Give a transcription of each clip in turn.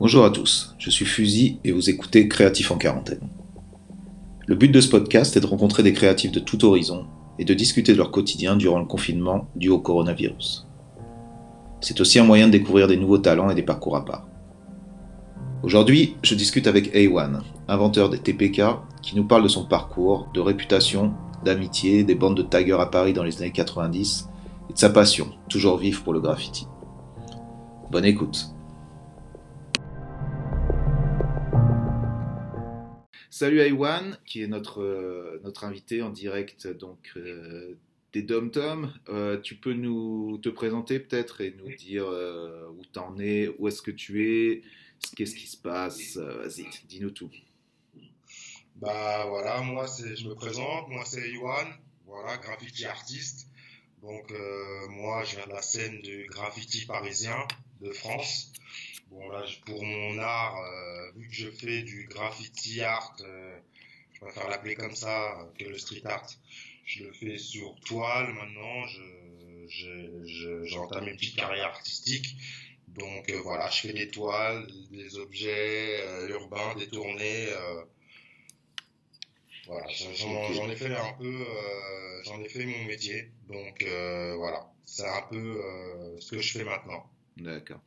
Bonjour à tous, je suis Fusil et vous écoutez Créatif en quarantaine. Le but de ce podcast est de rencontrer des créatifs de tout horizon et de discuter de leur quotidien durant le confinement dû au coronavirus. C'est aussi un moyen de découvrir des nouveaux talents et des parcours à part. Aujourd'hui, je discute avec A1, inventeur des TPK, qui nous parle de son parcours, de réputation, d'amitié, des bandes de taggers à Paris dans les années 90 et de sa passion, toujours vive pour le graffiti. Bonne écoute. Salut Aiwan, qui est notre, euh, notre invité en direct donc, euh, des Dom Tom. Euh, tu peux nous te présenter peut-être et nous dire où tu en es, où est-ce que tu es, qu'est-ce qui se passe. Vas-y, dis-nous tout. Bah voilà, moi c'est, je me présente, moi c'est Aiwan, voilà, graffiti artiste. Donc moi je viens de la scène du graffiti parisien de France. Bon, là, pour mon art, euh, vu que je fais du graffiti art, euh, je préfère l'appeler comme ça euh, que le street art. Je le fais sur toile maintenant. Je, j'entame une petite carrière artistique. Donc voilà, je fais des toiles, des objets urbains, des tournées. voilà, j'en, ai fait un peu, j'en ai fait mon métier. Donc voilà, c'est un peu ce que je fais maintenant. D'accord.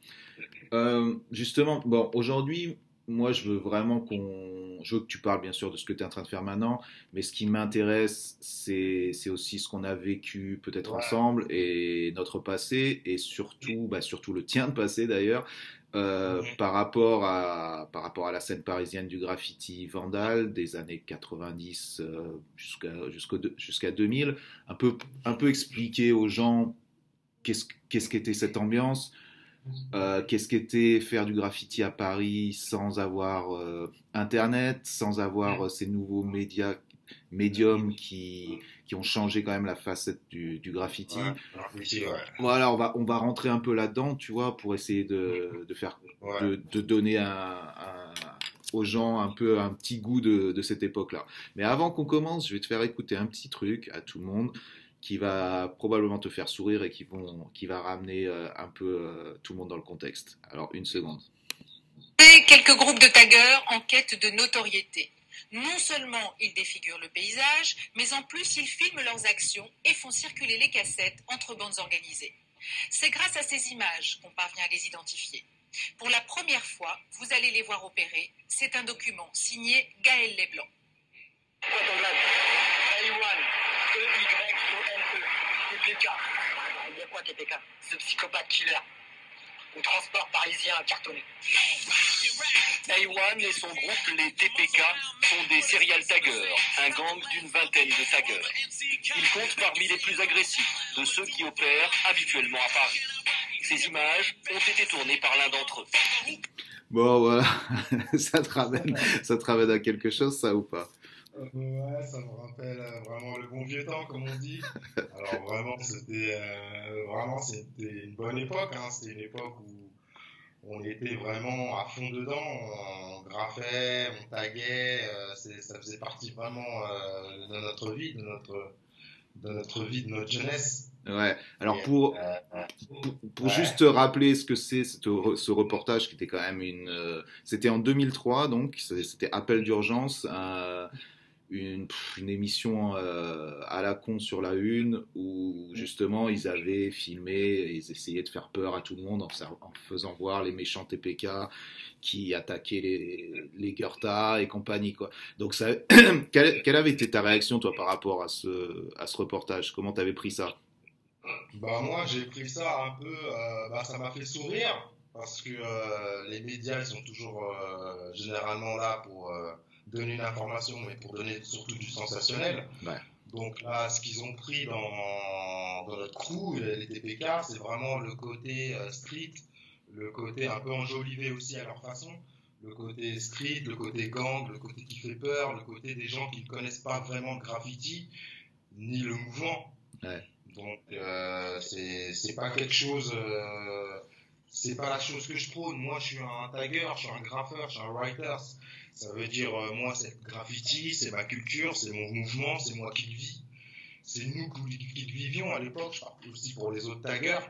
Euh, justement, bon, aujourd'hui, moi, je veux vraiment qu'on. Je veux que tu parles bien sûr de ce que tu es en train de faire maintenant, mais ce qui m'intéresse, c'est aussi ce qu'on a vécu peut-être ensemble et notre passé, et surtout, bah, surtout le tien de passé d'ailleurs, euh, par, rapport à, par rapport à la scène parisienne du graffiti vandal des années 90 euh, jusqu'à jusqu'à 2000. Un peu, un peu expliquer aux gens qu'est-ce qu'était cette ambiance euh, qu'est-ce qu'était faire du graffiti à Paris sans avoir euh, Internet, sans avoir euh, ces nouveaux médias, médiums qui, qui ont changé quand même la facette du, du graffiti. Voilà, on va, on va rentrer un peu là-dedans, tu vois, pour essayer de, de faire, de, de, donner un, aux gens un peu un petit goût de, de cette époque-là. Mais avant qu'on commence, je vais te faire écouter un petit truc à tout le monde qui va probablement te faire sourire et qui, vont, qui va ramener euh, un peu euh, tout le monde dans le contexte. Alors, une seconde. Quelques groupes de taggeurs en quête de notoriété. Non seulement ils défigurent le paysage, mais en plus ils filment leurs actions et font circuler les cassettes entre bandes organisées. C'est grâce à ces images qu'on parvient à les identifier. Pour la première fois, vous allez les voir opérer. C'est un document signé Gaël Leblanc. TPK. Il y a quoi TPK Ce psychopathe killer. Au transport parisien cartonné. A1 et son groupe, les TPK, sont des serial taggers, un gang d'une vingtaine de taggers. Ils comptent parmi les plus agressifs de ceux qui opèrent habituellement à Paris. Ces images ont été tournées par l'un d'entre eux. Bon, voilà, ça te ramène, ça te ramène à quelque chose, ça ou pas? Ouais, ça me rappelle euh, vraiment le bon vieux temps, comme on dit. Alors vraiment, c'était euh, vraiment c'était une bonne époque. Hein. C'était une époque où on était vraiment à fond dedans. On graffait, on taguait. Euh, ça faisait partie vraiment de notre vie, de notre de notre vie, de notre jeunesse. Ouais. Alors pour pour, juste rappeler ce que c'est ce reportage qui était quand même une c'était en 2003 donc c'était appel d'urgence une, une émission euh, à la con sur la une où justement ils avaient filmé, ils essayaient de faire peur à tout le monde en, en faisant voir les méchants TPK qui attaquaient les, les Goethe et compagnie. Quoi. Donc ça, quelle, quelle, avait été ta réaction toi par rapport à ce, à ce reportage? Comment t'avais pris ça? Bah moi j'ai pris ça un peu, euh, bah, ça m'a fait sourire parce que euh, les médias ils sont toujours généralement là pour donner une information, mais pour donner surtout du sensationnel. Donc là, ce qu'ils ont pris dans, dans notre crew, les TPK, c'est vraiment le côté euh, street, le côté un peu enjolivé aussi à leur façon, le côté street, le côté gang, le côté qui fait peur, le côté des gens qui ne connaissent pas vraiment le graffiti, ni le mouvement. Donc euh, c'est pas quelque chose... Euh, c'est pas la chose que je prône. Moi, je suis un tagger, je suis un graffeur, je suis un writer. Ça veut dire, euh, moi, c'est graffiti, c'est ma culture, c'est mon mouvement, c'est moi qui le vis. C'est nous qui, le vivions à l'époque, je parle aussi pour les autres taggers.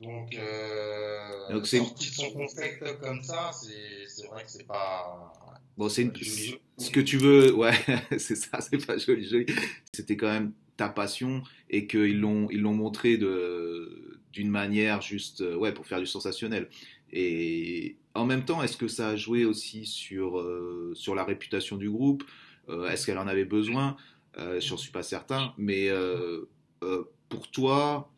Donc, euh, Donc, c'est- sorti de son contexte comme ça, c'est c'est vrai que c'est pas. Bon, c'est une- ce que tu veux, ouais, c'est ça, c'est pas joli, joli. C'était quand même ta passion et qu'ils l'ont, ils l'ont montré de, d'une manière juste, euh, ouais, pour faire du sensationnel. Et en même temps, est-ce que ça a joué aussi sur, euh, sur la réputation du groupe? Euh, Est-ce qu'elle en avait besoin? Euh, J'en suis pas certain, mais euh, pour toi,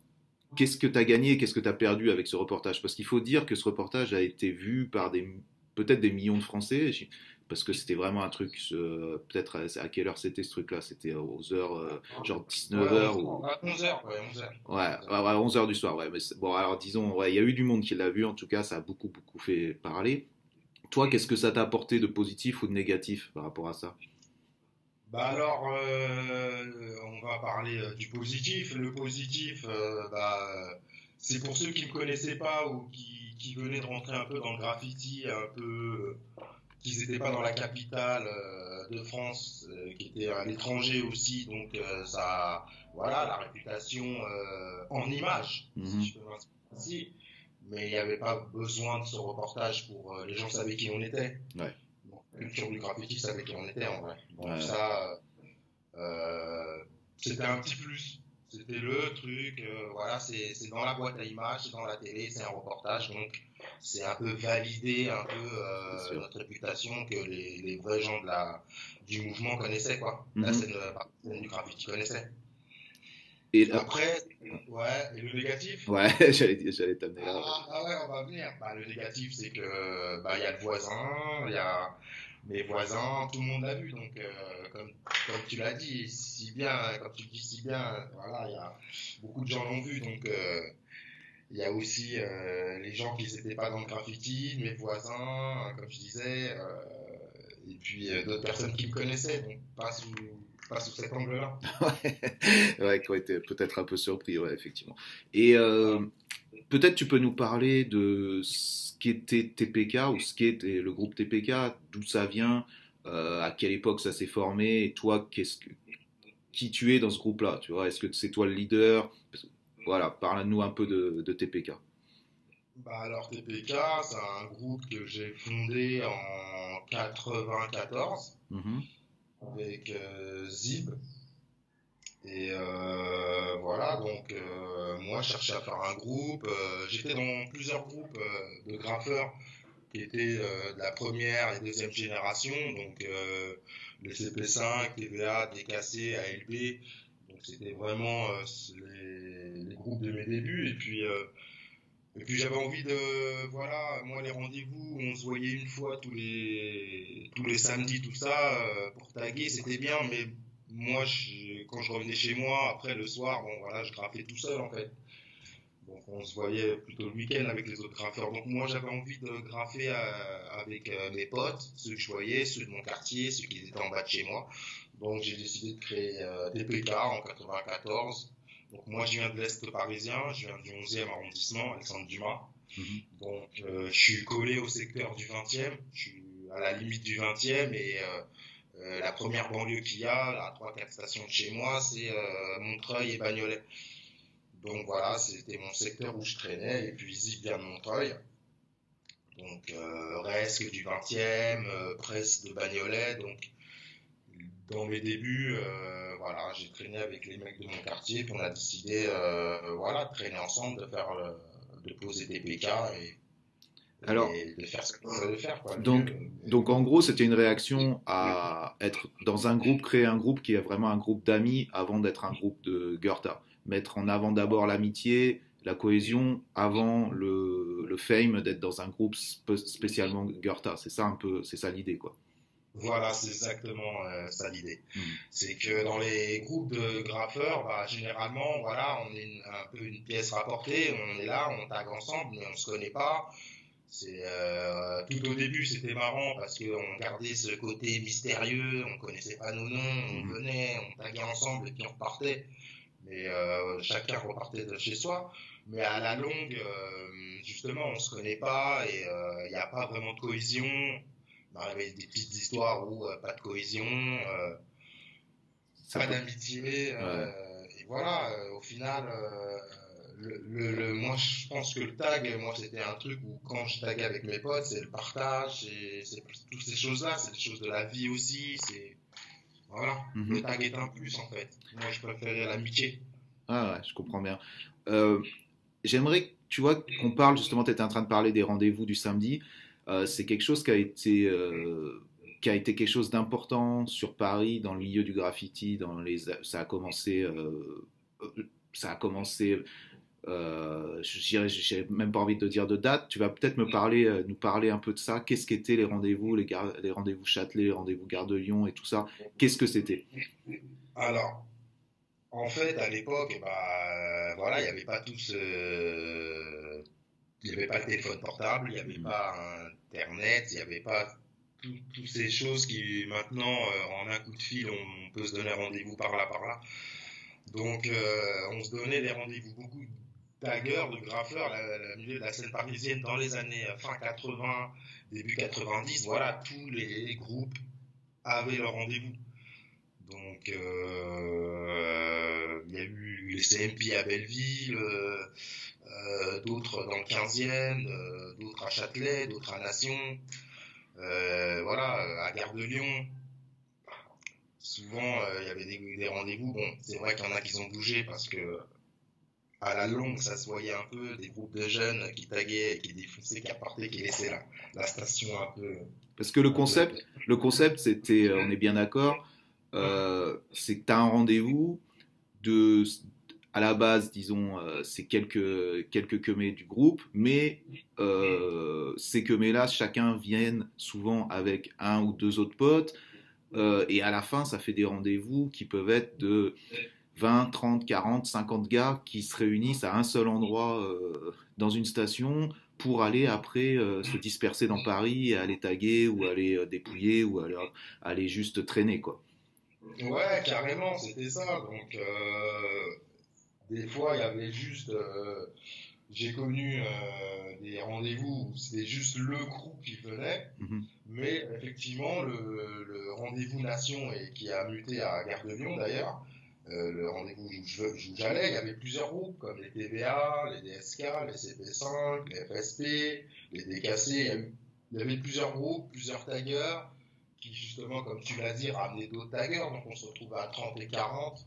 qu'est-ce que tu as gagné qu'est-ce que tu as perdu avec ce reportage? Parce qu'il faut dire que ce reportage a été vu par des, peut-être des millions de Français, parce que c'était vraiment un truc, euh, peut-être à, à quelle heure c'était ce truc-là? C'était aux heures, euh, genre 19h ou... À 11h, ouais, 11h. Ouais, ouais, ouais, 11h du soir, ouais. Mais bon, alors disons, ouais, il y a eu du monde qui l'a vu, en tout cas, ça a beaucoup, beaucoup fait parler. Toi, qu'est-ce que ça t'a apporté de positif ou de négatif par rapport à ça? Bah alors, euh, on va parler euh, du positif. Le positif, bah, c'est pour ceux qui ne me connaissaient pas ou qui, qui venaient de rentrer un peu dans le graffiti, un peu, euh, qui n'étaient pas dans la capitale euh, de France, euh, qui étaient à l'étranger aussi. Donc euh, ça, voilà, la réputation en image, Mhm. si je peux ainsi. Mais il n'y avait pas besoin de ce reportage pour les gens savaient qui on était. Ouais. Donc, la culture du graffiti savait qui on était en vrai. Donc Ouais. ça, c'était un petit plus. C'était le truc, euh, voilà, c'est dans la boîte à images, c'est dans la télé, c'est un reportage, donc c'est un peu valider un peu euh, notre réputation que les, les vrais gens de la, du mouvement connaissaient, quoi. La Mhm. scène, euh, la scène du graffiti connaissait. Et Après, ouais, et le négatif? Ouais, j'allais t'amener là. ah, ah ouais, on va venir. Bah, le négatif, c'est que bah il y a le voisin, il y a mes voisins, tout le monde l'a vu. Donc, euh, comme, comme tu l'as dit, si bien, comme tu dis si bien, voilà, il y a beaucoup de gens l'ont vu. Donc, euh, il y a aussi euh, les gens qui n'étaient pas dans le graffiti, mes voisins, comme je disais, et puis d'autres personnes qui me connaissaient, donc pas sous, pas sous cet angle-là. Ouais, ouais, qui ont été peut-être un peu surpris, ouais, effectivement. Et euh, peut-être tu peux nous parler de ce qu'était TPK ou ce qu'est le groupe TPK, d'où ça vient, euh, à quelle époque ça s'est formé, et toi, qu'est-ce que, qui tu es dans ce groupe-là, tu vois? Est-ce que c'est toi le leader? Voilà, parle-nous un peu de, de TPK. Bah alors TPK, c'est un groupe que j'ai fondé en 94 Mhm. avec euh, Zib. Et euh, voilà, donc euh, moi je cherchais à faire un groupe. euh, J'étais dans plusieurs groupes euh, de graffeurs qui étaient de la première et deuxième génération, donc le CP5, TVA, DKC, ALB. Donc c'était vraiment les, les groupes de mes débuts. Et puis et puis j'avais envie de, voilà, moi les rendez-vous, on se voyait une fois tous les, tous les samedis, tout ça, pour taguer, c'était bien, mais moi, je- quand je revenais chez moi, après le soir, bon voilà, je graffais tout seul en fait. Donc on se voyait plutôt le week-end avec les autres graffeurs. Donc moi j'avais envie de graffer euh, avec euh, mes potes, ceux que je voyais, ceux de mon quartier, ceux qui étaient en bas de chez moi. Donc j'ai décidé de créer euh, TPK en 94. Donc moi je viens de l'Est parisien, je viens du 11e arrondissement, Alexandre Dumas. Mhm. Donc euh, je suis collé au secteur du 20e, je suis à la limite du 20e et euh, la première banlieue qu'il y a, à 3-4 stations de chez moi, c'est euh, Montreuil et Bagnolet. Donc voilà, c'était mon secteur où je traînais et puis vient de Montreuil. Donc euh, reste du 20e, euh, presse de Bagnolet, donc dans mes débuts, voilà, j'ai traîné avec les mecs de mon quartier, puis on a décidé, voilà, de traîner ensemble, de poser des PK Alors, et de faire ce qu'on faire, quoi. donc-. Donc en gros, c'était une réaction à être dans un groupe, créer un groupe qui est vraiment un groupe d'amis avant d'être un groupe de Goethe. Mettre en avant d'abord l'amitié, la cohésion, avant le, le fame d'être dans un groupe spécialement Goethe. C'est ça un peu, c'est ça l'idée quoi. Voilà, c'est exactement euh, ça l'idée. Mhm. C'est que dans les groupes de graffeurs, bah, généralement, voilà, on est une- un peu une pièce rapportée, on est là, on tag ensemble, mais on se connaît pas. C'est euh, tout au début, c'était marrant parce qu'on gardait ce côté mystérieux, on connaissait pas nos noms, on Mhm. venait, on taguait ensemble et puis on repartait. Mais euh, chacun repartait de chez soi. Mais à la longue, euh, justement, on se connaît pas et il n'y a pas vraiment de cohésion. On arrive avec des petites histoires où euh, pas de cohésion, euh, pas d'amitié. euh, Et voilà, euh, au final, le, le- moi, je pense que le tag, moi, c'était un truc où quand je taguais avec mes potes, c'est le partage, c'est toutes ces choses-là, c'est des choses de la vie aussi, c'est voilà. Mhm. Le tag est un plus en fait. Moi, je préférais l'amitié. Ah ouais, je comprends bien. Euh, J'aimerais, tu vois, qu'on parle justement, tu étais en train de parler des rendez-vous du samedi. Euh, c'est quelque chose qui a été, euh, qui a été quelque chose d'important sur Paris, dans le milieu du graffiti. Dans les, ça a commencé, ça a commencé. Euh, j'ai même pas envie de dire de date. Tu vas peut-être me parler, euh, nous parler un peu de ça. Qu'est-ce qu'étaient les rendez-vous, les, les rendez-vous Châtelet, les rendez-vous Gare de Lyon et tout ça? Qu'est-ce que c'était? Alors, en fait, à l'époque, bah, euh, voilà, il n'y avait pas tout ce... Il n'y avait pas le téléphone portable, il n'y avait pas Internet, il n'y avait pas tout- toutes ces choses qui, maintenant, euh, en un coup de fil, on peut se donner rendez-vous par là, par là. Donc, euh, on se donnait des rendez-vous. Beaucoup de taggeurs, de la- le milieu de la scène parisienne, dans les années euh, fin 80, début 90, voilà, tous les groupes avaient leur rendez-vous. Donc, euh, il y a eu les CMP à Belleville, euh, d'autres dans le 15e, euh, d'autres à Châtelet, d'autres à Nation, voilà, à Gare de Lyon. Souvent, il y avait des, des rendez-vous. Bon, c'est vrai qu'il y en a qui ont bougé parce que à la longue, ça se voyait un peu des groupes de jeunes qui taguaient, qui défonçaient, qui apportaient, qui laissaient la, la station un peu. Parce que le concept, le concept, c'était, euh, on est bien d'accord, euh, c'est que tu as un rendez-vous de, à la base, disons, euh, c'est quelques quelques quemés du groupe, mais euh, ces quemés-là, chacun viennent souvent avec un ou deux autres potes, et à la fin, ça fait des rendez-vous qui peuvent être de 20, 30, 40, 50 gars qui se réunissent à un seul endroit euh, dans une station pour aller après euh, se disperser dans Paris et aller taguer ou aller euh, dépouiller ou aller, aller juste traîner quoi. Ouais, carrément, c'était ça. Donc, des fois, il y avait juste. j'ai connu euh, des rendez-vous où c'était juste le groupe qui venait, Mhm. mais effectivement, le, le rendez-vous Nation, et qui a muté à Gare de Lyon d'ailleurs, euh, le rendez-vous où j'allais, il y avait plusieurs groupes, comme les TVA, les DSK, les CP5, les FSP, les DKC. Il y, avait plusieurs groupes, plusieurs taggers qui justement, comme tu l'as dit, ramenaient d'autres taggers, donc on se retrouve à 30 et 40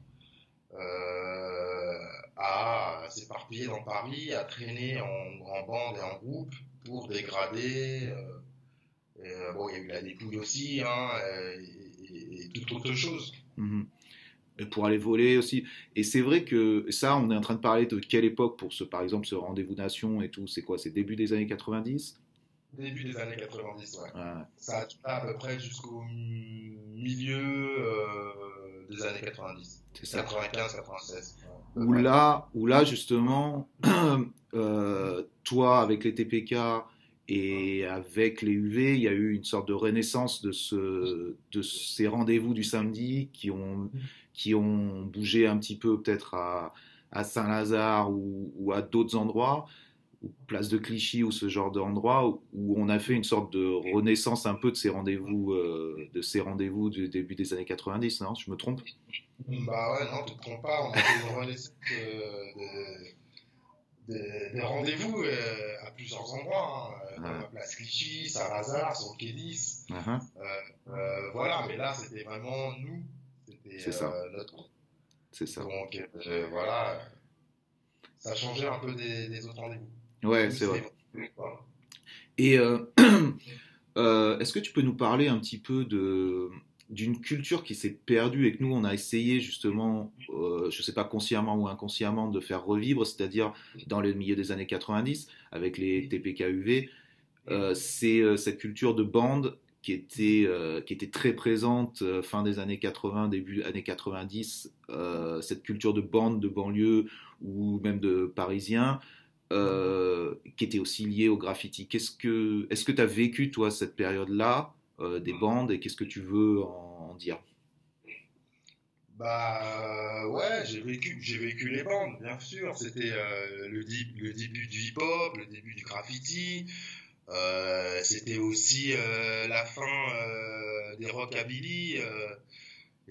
euh, à s'éparpiller dans Paris, à traîner en, en bande et en groupe pour dégrader. euh, bon, il y a eu la dépouille aussi, hein, et, et, et toute autre chose. Mhm. Et pour aller voler aussi. Et c'est vrai que ça, on est en train de parler de quelle époque pour ce, par exemple, ce rendez-vous nation et tout. C'est quoi? C'est début des années 90 Début des années 90, ouais. Ouais. Ça a à peu près jusqu'au milieu euh, des années 90. C'est ça. 95, 96. ouais. Où là, où là justement, euh, toi avec les TPK et avec les UV, il y a eu une sorte de renaissance de, ce, de ces rendez-vous du samedi qui ont, qui ont bougé un petit peu peut-être à, à Saint-Lazare ou, ou à d'autres endroits, ou place de Clichy ou ce genre d'endroit où, où on a fait une sorte de renaissance un peu de ces rendez-vous, euh, de ces rendez-vous du début des années 90, non? Je me trompe? Bah ouais, non, tu te trompes pas, on a fait une renaissance euh, de, de- des rendez-vous euh, à plusieurs endroits, hein, comme Ouais. la place Clichy, Saint-Lazare, sur le quai 10. Uh-huh. Euh, voilà, mais là, c'était vraiment nous. C'est ça. euh. C'est ça. Donc euh, voilà, ça changeait un peu des, des autres rendez-vous. Ouais, c'est vrai. Voilà. Et euh, est-ce que tu peux nous parler un petit peu de d'une culture qui s'est perdue et que nous on a essayé justement, euh, je sais pas consciemment ou inconsciemment, de faire revivre, c'est-à-dire dans le milieu des années 90 avec les TPK-UV, euh, c'est euh, cette culture de bande qui était, euh, qui était très présente euh, fin des années 80, début années 90, euh, cette culture de bande de banlieue ou même de parisiens qui était aussi liée au graffiti. Qu'est-ce que, est-ce que tu as vécu toi cette période-là des bandes et qu'est-ce que tu veux en, en dire? Bah ouais, j'ai vécu, j'ai vécu les bandes, bien sûr. C'était le, le début du hip-hop, le début du graffiti. Euh, c'était aussi euh, la fin euh, des rockabilly.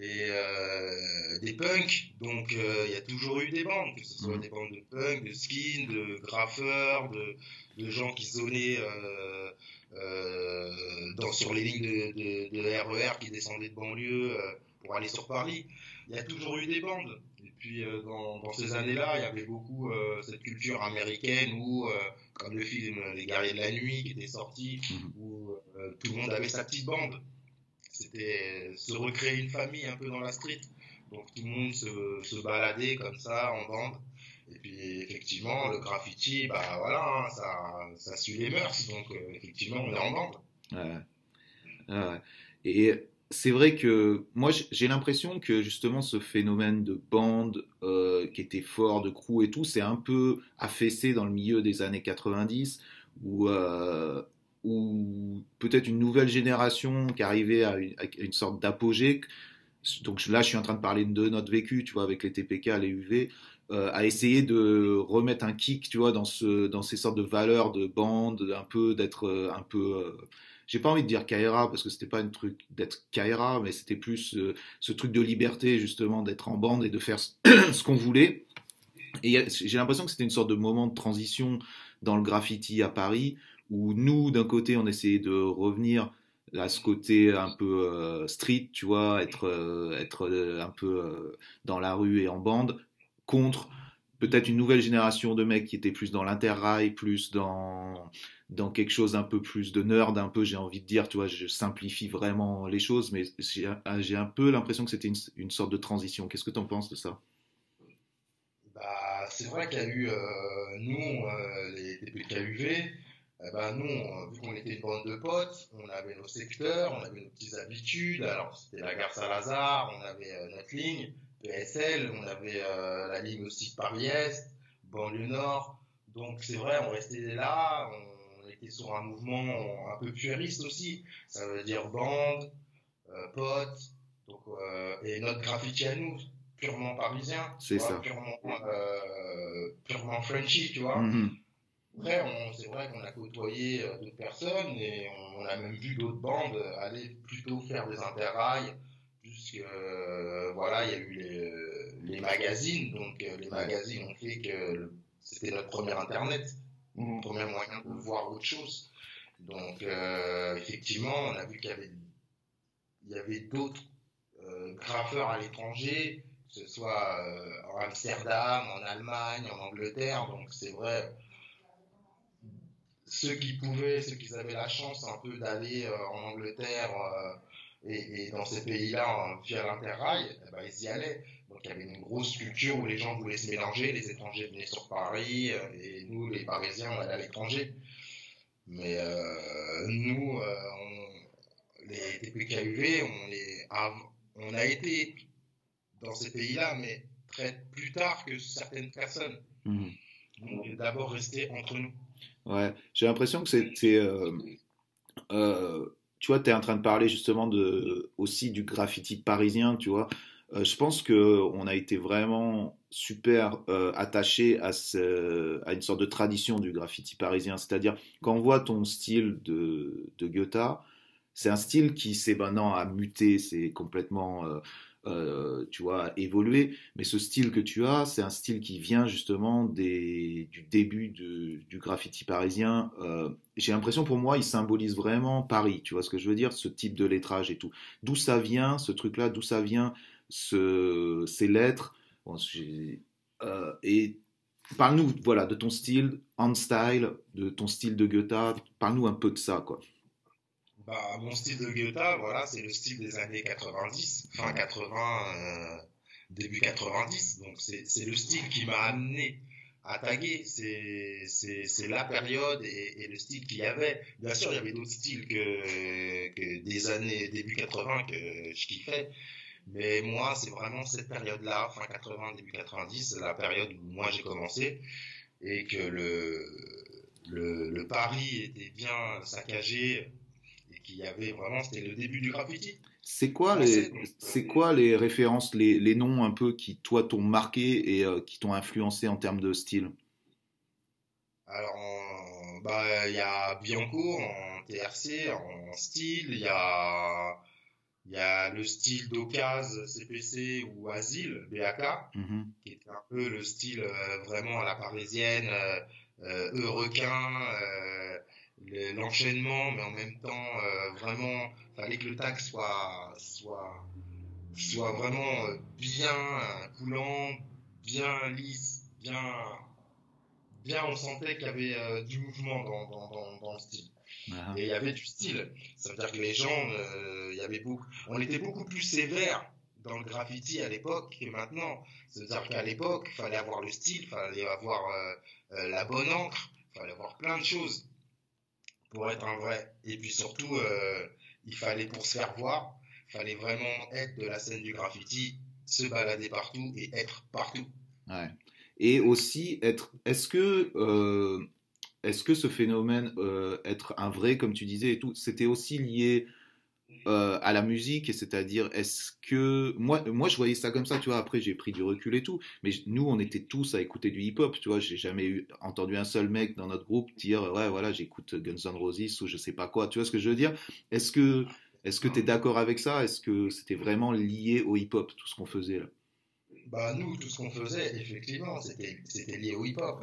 Et euh, des punks. Donc euh, il y a toujours eu des bandes, que ce soit Mhm. des bandes de punk, de skin, de graffeurs, de, de gens qui sonnaient euh, dans, sur les lignes de, de, de RER qui descendaient de banlieue pour aller sur Paris. Il y a toujours eu des bandes. Et puis euh, dans, dans ces années-là, il y avait beaucoup euh, cette culture américaine où, euh, comme le film Les Guerriers de la Nuit qui était sorti, Mhm. où euh, tout le monde avait sa petite bande. C'était se recréer une famille un peu dans la street. Donc tout le monde se, se baladait comme ça en bande. Et puis effectivement, le graffiti, bah voilà, hein, ça, ça suit les mœurs. Donc effectivement, on est en bande. Ouais. Ouais. Et c'est vrai que moi j'ai l'impression que justement ce phénomène de bande euh, qui était fort, de crew et tout, c'est un peu affaissé dans le milieu des années 90 où, euh, où peut-être une nouvelle génération qui arrivait à une, à une sorte d'apogée. Donc là, je suis en train de parler de notre vécu, tu vois, avec les TPK, les UV, euh, à essayer de remettre un kick, tu vois, dans, ce, dans ces sortes de valeurs de bande, un peu d'être euh, un peu. J'ai pas envie de dire Kaira parce que c'était pas un truc d'être Kaira, mais c'était plus euh, ce truc de liberté, justement, d'être en bande et de faire ce, qu'on voulait. Et j'ai l'impression que c'était une sorte de moment de transition dans le graffiti à Paris, où nous, d'un côté, on essayait de revenir à ce côté un peu euh, street, tu vois, être, euh, être un peu dans la rue et en bande, contre peut-être une nouvelle génération de mecs qui étaient plus dans l'interrail, plus dans, dans quelque chose un peu plus de nerd, un peu, j'ai envie de dire, tu vois, je simplifie vraiment les choses, mais j'ai j'ai un peu l'impression que c'était une, sorte de transition. Qu'est-ce que tu en penses de ça? Bah, c'est vrai qu'il y a eu, euh, nous, euh, les TPKUV, eh ben, nous, vu qu'on était une bande de potes, on avait nos secteurs, on avait nos petites habitudes. Alors, c'était la gare Saint-Lazare, on avait euh, notre ligne, PSL, on avait euh, la ligne aussi Paris-Est, banlieue Nord. Donc, c'est vrai, on restait là, on était sur un mouvement un peu puériste aussi. Ça veut dire bande, euh, potes, donc, euh, et notre graffiti à nous, purement parisien, C'est ça. purement, euh, purement Frenchy, tu vois. Mhm. Après, c'est vrai qu'on a côtoyé euh, d'autres personnes et on, on a même vu d'autres bandes aller plutôt faire des interrails, puisque euh, voilà, il y a eu les, les magazines, donc euh, les magazines ont fait que c'était notre premier internet, notre premier moyen de voir autre chose. Donc euh, effectivement, on a vu qu'il y avait, d'autres euh, graffeurs à l'étranger, que ce soit euh, en Amsterdam, en Allemagne, en Angleterre, donc c'est vrai ceux qui pouvaient, ceux qui avaient la chance un peu d'aller euh, en Angleterre et, dans ces pays-là via l'interrail, eh ben, ils y allaient. Donc il y avait une grosse culture où les gens voulaient se mélanger, les étrangers venaient sur Paris euh, et nous, les Parisiens, on allait à l'étranger. Mais euh, nous, euh, on- les TPKUV, on, les a, on a été dans ces pays-là, mais très plus tard que certaines personnes. Mhm. Donc d'abord rester entre nous. Ouais, j'ai l'impression que c'était. euh, tu vois, tu es en train de parler justement de, aussi du graffiti parisien, tu vois. Euh, je pense qu'on a été vraiment super euh, attaché à, une sorte de tradition du graffiti parisien. C'est-à-dire, quand on voit ton style de, de Goethe, c'est un style qui s'est maintenant à muter, c'est complètement, euh, euh, tu vois, évolué. Mais ce style que tu as, c'est un style qui vient justement du début du graffiti parisien. J'ai l'impression, pour moi, il symbolise vraiment Paris. Tu vois ce que je veux dire? Ce type de lettrage et tout. D'où ça vient, ce truc-là? D'où ça vient, ce, ces lettres euh, Et parle-nous, voilà, de ton style, on style, de ton style de Goethe. Parle-nous un peu de ça, quoi. Bah, mon style de Goethe, voilà, c'est le style des années 90, fin 80, euh, début 90. Donc, c'est le style qui m'a amené à taguer. C'est la période et, et le style qu'il y avait. Bien sûr, il y avait d'autres styles que, que des années début 80 que je kiffais. Mais moi, c'est vraiment cette période-là, fin 80, début 90, c'est la période où moi j'ai commencé et que le, le, le Paris était bien saccagé et qu'il y avait vraiment, c'était le début du graffiti. C'est quoi Français, les, c'est quoi les références, les, les noms un peu qui, toi, t'ont marqué et euh, qui t'ont influencé en termes de style? Alors, bah, il y a Bianco en TRC, en style, il y a Il y a le style d'Ocase, CPC ou Asile, BAK, Mhm. qui est un peu le style euh, vraiment à la parisienne, euh, euh, requin, euh, le- l'enchaînement, mais en même temps, euh, vraiment, fallait que le tag soit, soit, soit vraiment bien coulant, bien lisse, bien, bien, on sentait qu'il y avait du mouvement dans, dans, dans, dans le style. Ah. Et il y avait du style. Ça veut dire que les gens, euh, il y avait beaucoup, on était beaucoup plus sévère dans le graffiti à l'époque que maintenant. Ça veut dire qu'à l'époque, il fallait avoir le style, il fallait avoir euh, euh, la bonne encre, il fallait avoir plein de choses pour être un vrai. Et puis surtout, euh, il fallait pour se faire voir, il fallait vraiment être de la scène du graffiti, se balader partout et être partout. Ouais. Et aussi, être, est-ce que, est-ce que ce phénomène, euh, être un vrai, comme tu disais et tout, c'était aussi lié euh, à la musique, c'est-à-dire, est-ce que, moi, moi, je voyais ça comme ça, tu vois, après, j'ai pris du recul et tout, mais nous, on était tous à écouter du hip-hop, tu vois, j'ai jamais entendu un seul mec dans notre groupe dire, ouais, voilà, j'écoute Guns N' Roses ou je sais pas quoi, tu vois ce que je veux dire? Est-ce que, est-ce que tu es d'accord avec ça? Est-ce que c'était vraiment lié au hip-hop, tout ce qu'on faisait là? Bah nous, tout ce qu'on faisait, effectivement, c'était c'était lié au hip-hop.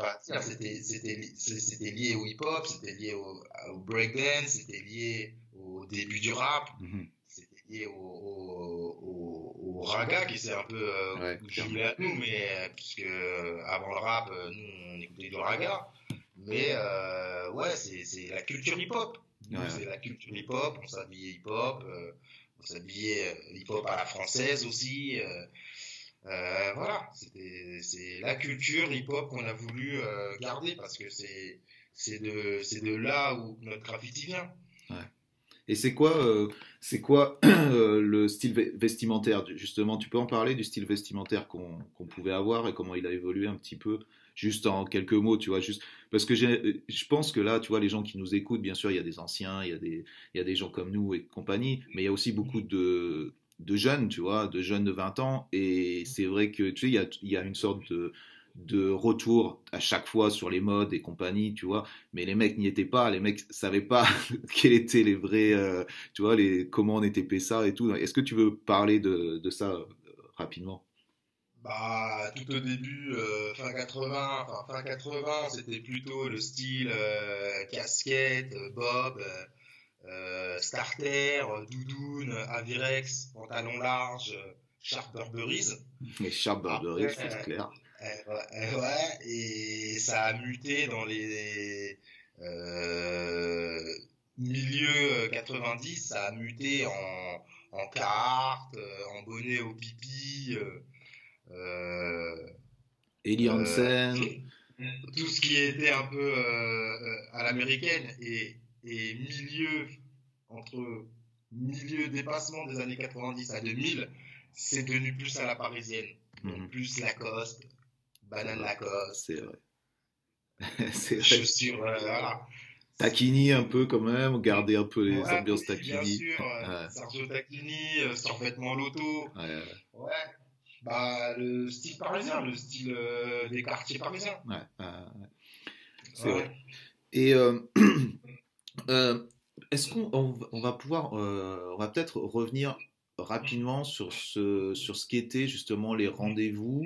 À dire, c'était lié au hip-hop, c'était lié au, au breakdance, c'était lié au début du rap, Mhm. c'était lié au, au, au, raga qui s'est un peu euh, Ouais, jumelé à nous, mais euh, puisque euh, avant le rap, euh, nous on écoutait du raga. Mais euh, ouais, c'est c'est la culture hip-hop. Ouais. c'est la culture hip-hop, on s'habillait hip-hop, on s'habillait hip-hop à la française aussi. euh, euh, voilà, c'est la culture hip-hop qu'on a voulu euh, garder parce que c'est de de là où notre graffiti vient. Et c'est quoi, euh, c'est quoi le style ve- vestimentaire? Justement, tu peux en parler du style vestimentaire qu'on pouvait avoir et comment il a évolué un petit peu, juste en quelques mots, tu vois, juste parce que je pense que là, tu vois, les gens qui nous écoutent, bien sûr, il y a des anciens, il y a des, il y a des gens comme nous et compagnie, mais il y a aussi beaucoup de, de jeunes, tu vois, de jeunes de 20 ans, et c'est vrai que tu sais, il y a, y a une sorte de de retour à chaque fois sur les modes et compagnie, tu vois, mais les mecs n'y étaient pas, les mecs savaient pas quels étaient les vrais, euh, tu vois, les, comment on était ça et tout. Est-ce que tu veux parler de, de ça euh, rapidement? Bah tout au début euh, fin 80, enfin fin 80, c'était plutôt le style casquette, bob, starter, euh, doudoune, avirex, pantalon large, euh, sharp Burberry's. Les Sharp Burberry, Après, c'est clair. Euh, ouais, euh, ouais, et ça a muté dans les euh, milieux 90, ça a muté en, en carte, euh, en bonnet au pipi, euh, euh, Eli euh, Hansen, tout ce qui était un peu euh, euh, à l'américaine et, et milieu entre milieu dépassement des années 90 à 2000, c'est devenu plus à la parisienne, donc Mhm. plus Lacoste, banane Lacoste, c'est vrai. c'est vrai. chaussures, euh, voilà. Taquini un peu quand même, garder un peu les Ouais, ambiances oui, Bien Taquini. sûr, euh, Ouais. Sergio Tacchini, euh, survêtement loto, Ouais, ouais, ouais. Bah, le style parisien, le style euh, des quartiers parisiens. ouais. C'est vrai. Et euh, est-ce qu'on on, va pouvoir, euh, on va peut-être revenir rapidement sur ce, sur ce qu'étaient justement les rendez-vous,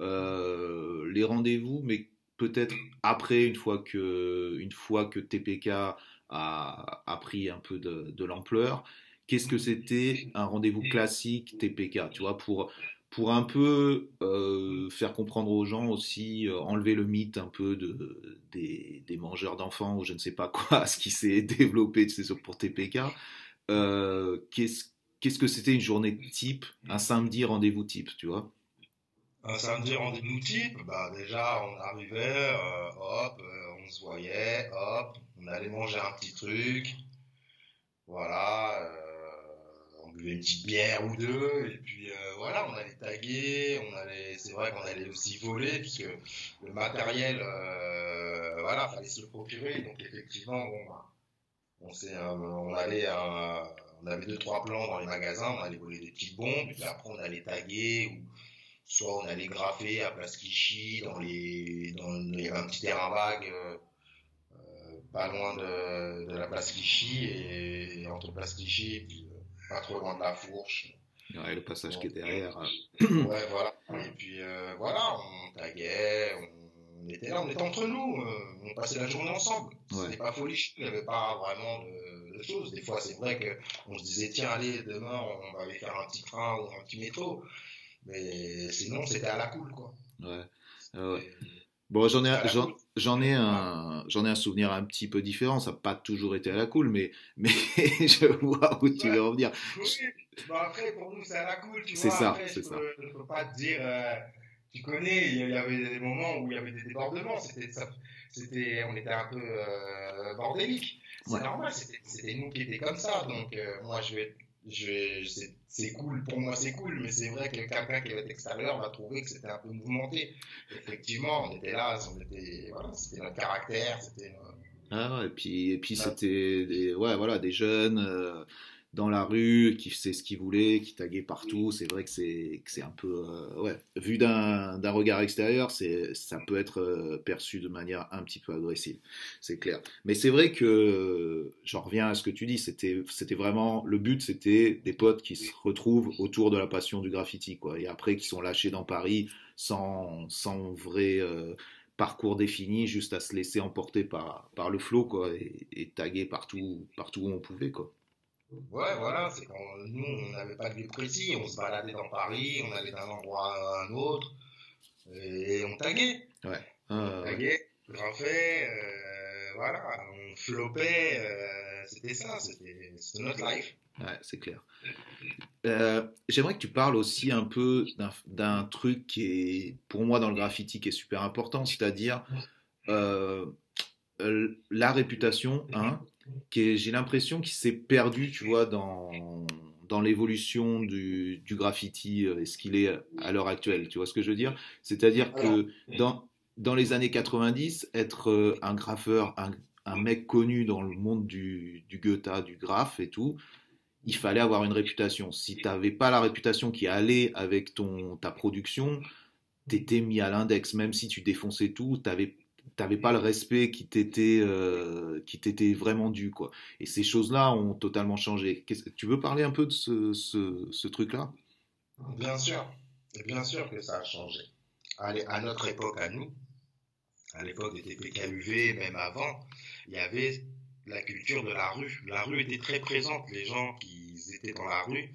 euh, les rendez-vous, mais peut-être après, une fois que, une fois que TPK a, a pris un peu de, de l'ampleur, qu'est-ce que c'était un rendez-vous classique TPK, tu vois, pour, pour un peu euh, faire comprendre aux gens aussi, euh, enlever le mythe un peu de, des, mangeurs d'enfants ou je ne sais pas quoi, ce qui s'est développé tu sais, pour TPK. Euh, qu'est-ce, que c'était une journée type, un samedi rendez-vous type, tu vois? Un samedi rendez-vous type, bah déjà on arrivait, hop, on se voyait, hop, on allait manger un petit truc, voilà, buvait une petite bière ou deux, et puis euh, voilà, on allait taguer, on allait, c'est vrai qu'on allait aussi voler, puisque le matériel, euh, voilà, fallait se procurer, donc effectivement, bah, on s'est, euh, on allait, euh, on avait deux trois plans dans les magasins, on allait voler des petites bombes, et puis après on allait taguer ou soit on allait graffer à Place Clichy, dans les, dans, il y avait un petit terrain vague, pas loin de, de la Place Clichy, et, entre Place Clichy et puis, pas trop loin de la fourche. Ouais, le passage qui est derrière. ouais, voilà. Et puis voilà, on taguait, on était là, on était entre nous, on passait la journée ensemble. C'était pas folie, il n'y avait pas vraiment de, choses. Des fois, c'est vrai qu'on se disait, tiens, allez, demain, on va aller faire un petit train ou un petit métro. Mais sinon, c'était à la cool, quoi. Ouais. ouais. Bon, j'en ai, j'en, ai un, j'en ai un souvenir un petit peu différent. Ça n'a pas toujours été à la cool, mais, mais je vois où tu veux en venir. Oui, bah après, pour nous, c'est à la cool, tu c'est vois. Ça, c'est ça. Je ne peux pas te dire, euh, tu connais, il y avait des moments où il y avait des débordements. C'était, c'était, on était un peu euh, bordélique. C'est normal, c'était, c'était nous qui étions comme ça. Donc, euh, moi, je vais c'est cool, pour moi c'est cool, mais c'est vrai que quelqu'un qui est extérieur va trouver que c'était un peu mouvementé. Effectivement, on était là, c'était voilà, notre caractère, c'était. Ah ouais, et puis, et puis c'était des, ouais, voilà, des jeunes. Euh, dans la rue, qui sait ce qu'il voulait, qui taguait partout. C'est vrai que c'est c'est un peu euh, ouais, vu d'un regard extérieur, c'est ça peut être euh, perçu de manière un petit peu agressive, c'est clair. Mais c'est vrai que j'en reviens à ce que tu dis, c'était c'était vraiment le but, c'était des potes qui se retrouvent autour de la passion du graffiti quoi, et après qui sont lâchés dans Paris sans sans vrai euh, parcours défini, juste à se laisser emporter par, par le flot, quoi, et, et taguer partout, partout où on pouvait, quoi. Ouais, voilà, c'est quand nous, on n'avait pas de lieu précis, on se baladait dans Paris, on allait d'un endroit à un autre, et on taguait. Ouais. on taguait, graffait, euh, voilà, on flopait, euh, c'était ça, c'était notre life. Ouais, c'est clair. Euh, j'aimerais que tu parles aussi un peu d'un truc qui est, pour moi, dans le graffiti, qui est super important, c'est-à-dire la réputation, hein, j'ai l'impression qu'il s'est perdu, tu vois, dans, dans l'évolution du, du, graffiti euh, et ce qu'il est à l'heure actuelle. Tu vois ce que je veux dire? C'est-à-dire que dans, dans les années 90, être euh, un graffeur, un, un mec connu dans le monde du, du Goethe, du graphe et tout, il fallait avoir une réputation. Si tu n'avais pas la réputation qui allait avec ton, ta production, tu étais mis à l'index. Même si tu défonçais tout, tu avais t'avais pas le respect qui t'était euh, qui t'était vraiment dû quoi. Et ces choses-là ont totalement changé. Tu veux parler un peu de ce, ce, truc-là? Bien sûr, bien sûr que ça a changé. À, notre époque, à nous, à l'époque des TPKUV, même avant, il y avait la culture de la rue. La rue était très présente. Les gens qui étaient dans la rue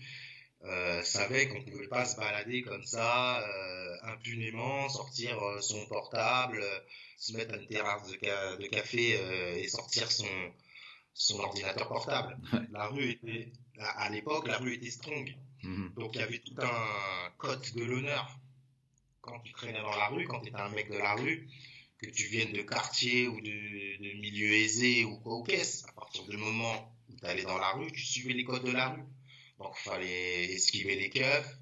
euh, savaient qu'on ne pouvait pas se balader comme ça euh, impunément, sortir euh, son portable se mettre à une terrasse de, café euh, et sortir son, son ordinateur portable. La rue était, à, l'époque, la rue était strong. Mhm. Donc il y avait tout un code de l'honneur. Quand tu traînais dans la rue, quand tu étais un mec de la rue, que tu viennes de quartier ou de, de milieu aisé ou quoi au caisse, à partir du moment où tu allais dans la rue, tu suivais les codes de la rue. Donc fallait esquiver les keufs,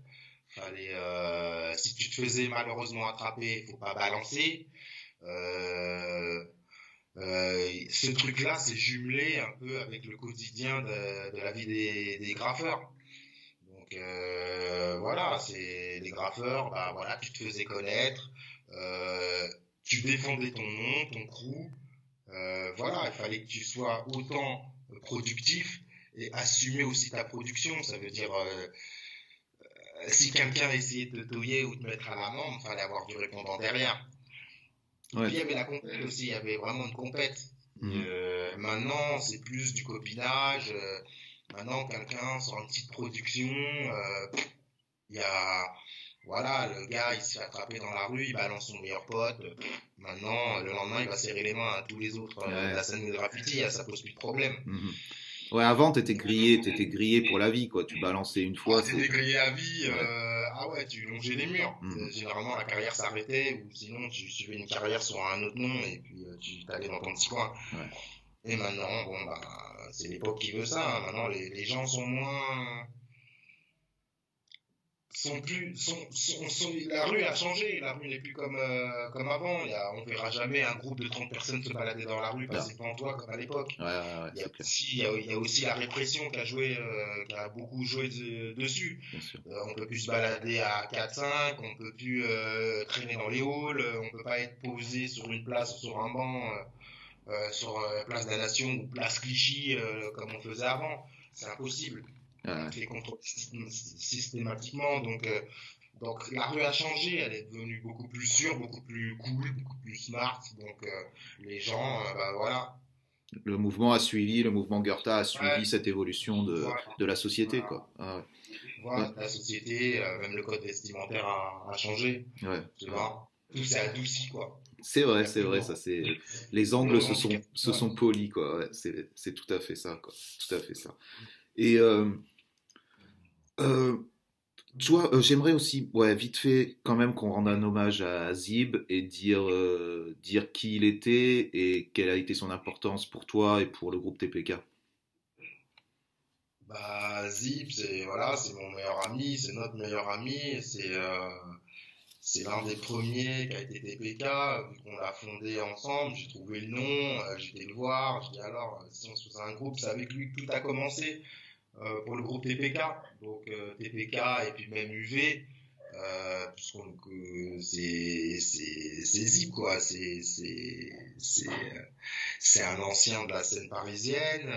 fallait euh, si tu te faisais malheureusement attraper, faut pas balancer. Euh, euh, ce truc-là, c'est jumelé un peu avec le quotidien de, la vie des, des graffeurs. Donc euh, voilà, c'est les graffeurs, bah voilà, tu te faisais connaître, tu défendais ton nom, ton crew. voilà, il fallait que tu sois autant productif et assumer aussi ta production. Ça veut dire si quelqu'un essayait de te touiller ou de te mettre à l'amende, il fallait avoir du répondant derrière. Puis il y avait la compète aussi, il y avait vraiment une compète. Mhm. Euh, maintenant, c'est plus du copinage. Euh, maintenant, quelqu'un sort une petite production, euh, il y a, voilà, le gars, il se fait attraper dans la rue, il balance son meilleur pote. Maintenant, le lendemain, il va serrer les mains à tous les autres de la scène de graffiti, ça pose plus de problème. Mhm. Ouais, avant, t'étais grillé, t'étais grillé pour la vie, quoi. Tu balançais une fois. Ah, t'étais grillé à vie. Euh, ah ouais, tu longeais les murs. Mm. Généralement, la carrière s'arrêtait, ou sinon, tu suivais une carrière sur un autre nom, et puis euh, tu t'allais dans ton petit coin. Ouais. Et maintenant, bon, bah, c'est l'époque qui veut ça. Hein. Maintenant, les, les gens sont moins sont plus, sont, sont, la rue a changé, la rue n'est plus comme, euh, comme avant. Il y a, on verra jamais un groupe de 30 personnes se balader dans la rue, passer devant toi comme à l'époque. Ouais, ouais, il, y a aussi, il, y a, aussi la répression qui a joué, euh, qui a beaucoup joué dessus. Euh, on peut plus se balader à 4-5, on peut plus euh, traîner dans les halls, on peut pas être posé sur une place, sur un banc, sur place de la Nation ou place Clichy comme on faisait avant. C'est impossible. Ouais. les contrôle systématiquement. Donc, euh, donc la rue a changé, elle est devenue beaucoup plus sûre, beaucoup plus cool, beaucoup plus smart. Donc euh, les gens, euh, bah, voilà. Le mouvement a suivi, le mouvement Goethe a suivi cette évolution de, de la société. Quoi. Ah voilà, la société, même le code vestimentaire a, a changé. Tu vois tout s'est adouci, quoi. C'est vrai, c'est vrai, ça c'est les angles se sont se sont polis quoi. C'est tout à fait ça quoi, tout à fait ça. Et euh, euh, euh, j'aimerais aussi, ouais, vite fait, quand même qu'on rende un hommage à Zib et dire, euh, dire qui il était et quelle a été son importance pour toi et pour le groupe TPK. Bah, Zib, c'est voilà, mon meilleur ami, c'est notre meilleur ami, c'est c'est l'un des premiers qui a été TPK, vu qu'on l'a fondé ensemble, j'ai trouvé le nom, j'ai été le voir, j'ai dit alors, si on se faisait un groupe, c'est avec lui que tout a commencé. Euh, pour le groupe TPK, donc euh, TPK et puis même UV, euh, c'est c'est Zip quoi, c'est c'est c'est c'est un ancien de la scène parisienne.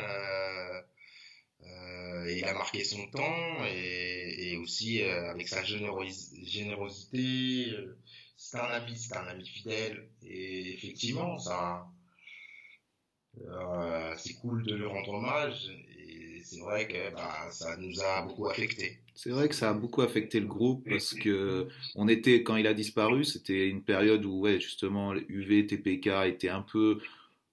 Euh, il a marqué son temps et, et aussi avec sa générosité, c'est un ami, c'est un ami fidèle. Et effectivement ça, c'est cool de lui rendre hommage c'est vrai que bah, ça nous a beaucoup affecté. C'est vrai que ça a beaucoup affecté le groupe parce que on était quand il a disparu, c'était une période où ouais justement UV, TPK étaient un peu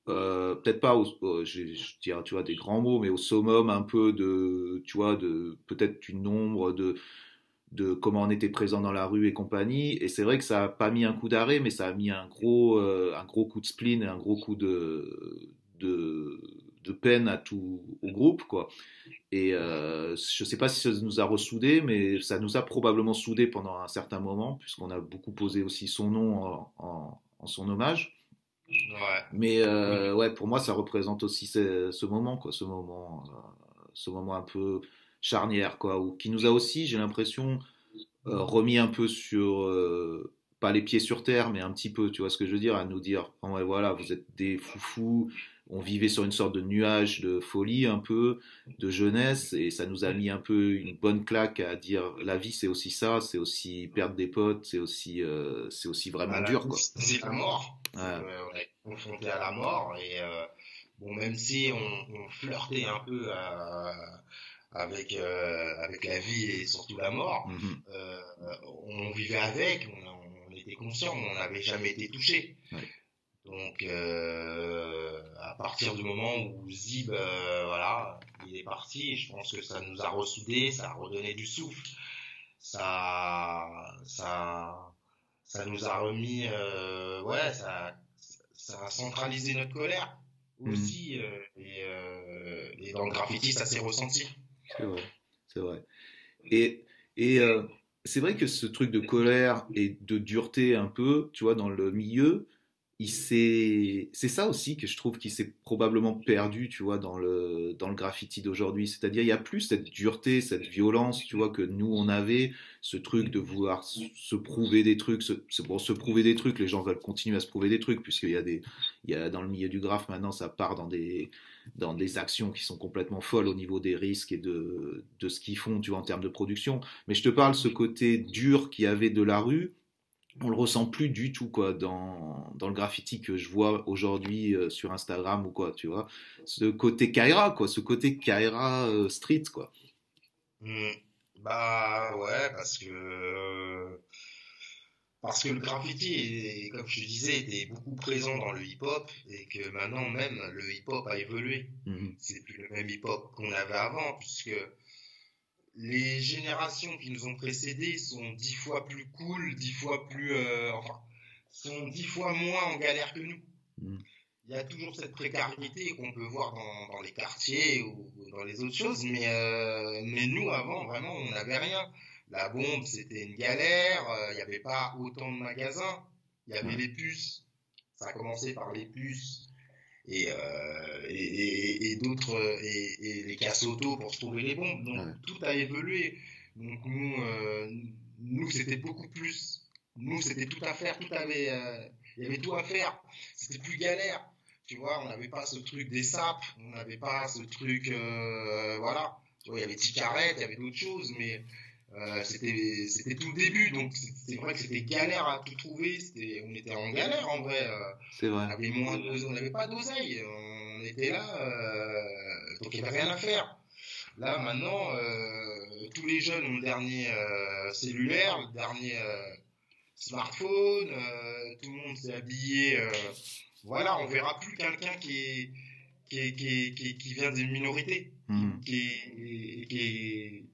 euh, peut-être pas au, je, dirais tu vois des grands mots mais au summum un peu de tu vois de peut-être du nombre de de comment on était présent dans la rue et compagnie et c'est vrai que ça a pas mis un coup d'arrêt mais ça a mis un gros euh, un gros coup de spleen un gros coup de de de peine à tout au groupe quoi. Et euh, je sais pas si ça nous a ressoudés, mais ça nous a probablement soudés pendant un certain moment, puisqu'on a beaucoup posé aussi son nom en, son hommage. Mais euh, ouais, pour moi, ça représente aussi ce, moment, quoi, ce moment, euh, ce moment un peu charnière, quoi, ou qui nous a aussi, j'ai l'impression, euh, remis un peu sur, pas les pieds sur terre, mais un petit peu, tu vois ce que je veux dire, à nous dire, ouais, voilà, vous êtes des foufous, on vivait sur une sorte de nuage de folie un peu, de jeunesse, et ça nous a mis un peu une bonne claque à dire la vie c'est aussi ça, c'est aussi perdre des potes, c'est aussi, euh, c'est aussi vraiment dur. C'est la mort. Euh, on est confronté à la mort, et euh, bon, même si on, flirtait un peu avec, avec la vie et surtout la mort, mhm. on vivait avec, on, était conscient, on n'avait jamais été touché. Donc, euh, à partir du moment où Zib, euh, voilà, il est parti, je pense que ça nous a ressoudés, ça a redonné du souffle, ça, ça, ça nous a remis, euh, ouais, ça, ça a centralisé notre colère aussi, mmh. et, et, dans le graffiti, ça s'est ressenti. C'est vrai, c'est vrai. Et, et c'est vrai que ce truc de colère et de dureté un peu, tu vois, dans le milieu, c'est ça aussi que je trouve qu'il s'est probablement perdu, tu vois, dans le, dans le graffiti d'aujourd'hui. C'est-à-dire, il y a plus cette dureté, cette violence, tu vois, que nous, on avait, ce truc de vouloir se prouver des trucs, se, bon, se prouver des trucs, les gens veulent continuer à se prouver des trucs, puisqu'il y a des, il y a, dans le milieu du graphe, maintenant, ça part dans des, dans des actions qui sont complètement folles au niveau des risques et de, de ce qu'ils font, tu vois, en termes de production. Mais je te parle ce côté dur qu'il y avait de la rue, on le ressent plus du tout quoi dans, dans le graffiti que je vois aujourd'hui euh, sur Instagram ou quoi tu vois. Ce côté Kaira quoi ce côté Kaira euh, street quoi. Hmm. bah ouais parce que parce que le graffiti comme je disais était beaucoup présent dans le hip hop et que maintenant même le hip hop a évolué. Mmh c'est plus le même hip hop qu'on avait avant puisque les générations qui nous ont précédés sont dix fois plus cool, dix fois plus, euh, enfin, sont dix fois moins en galère que nous. Mm. Il y a toujours cette précarité qu'on peut voir dans, dans, les quartiers ou, dans les autres choses, mais, euh, mais nous, avant, vraiment, on n'avait rien. La bombe, c'était une galère, euh, il n'y avait pas autant de magasins, il y avait les puces. Ça a commencé par les puces et, euh, et, et, d'autres et, et, les casses auto pour trouver les bombes. Donc tout a évolué. Donc nous, euh, nous c'était beaucoup plus. Nous c'était tout à faire, tout avait, euh, il y avait tout à faire. C'était plus galère. Tu vois, on n'avait pas ce truc des sapes, on n'avait pas ce truc, euh, voilà. il y avait Ticaret, il y avait d'autres choses, mais euh, c'était c'était tout le début, donc c'est vrai que c'était galère à tout trouver. On était en galère en vrai. Euh. c'est vrai. On avait moins on n'avait pas d'oseille. On était là, euh, donc il n'y avait rien à faire. Là maintenant, tous les jeunes ont le dernier cellulaire, le dernier smartphone. tout le monde s'est habillé. voilà, on verra plus quelqu'un qui est qui, qui, qui, qui, vient des minorités, mmh. qui, qui,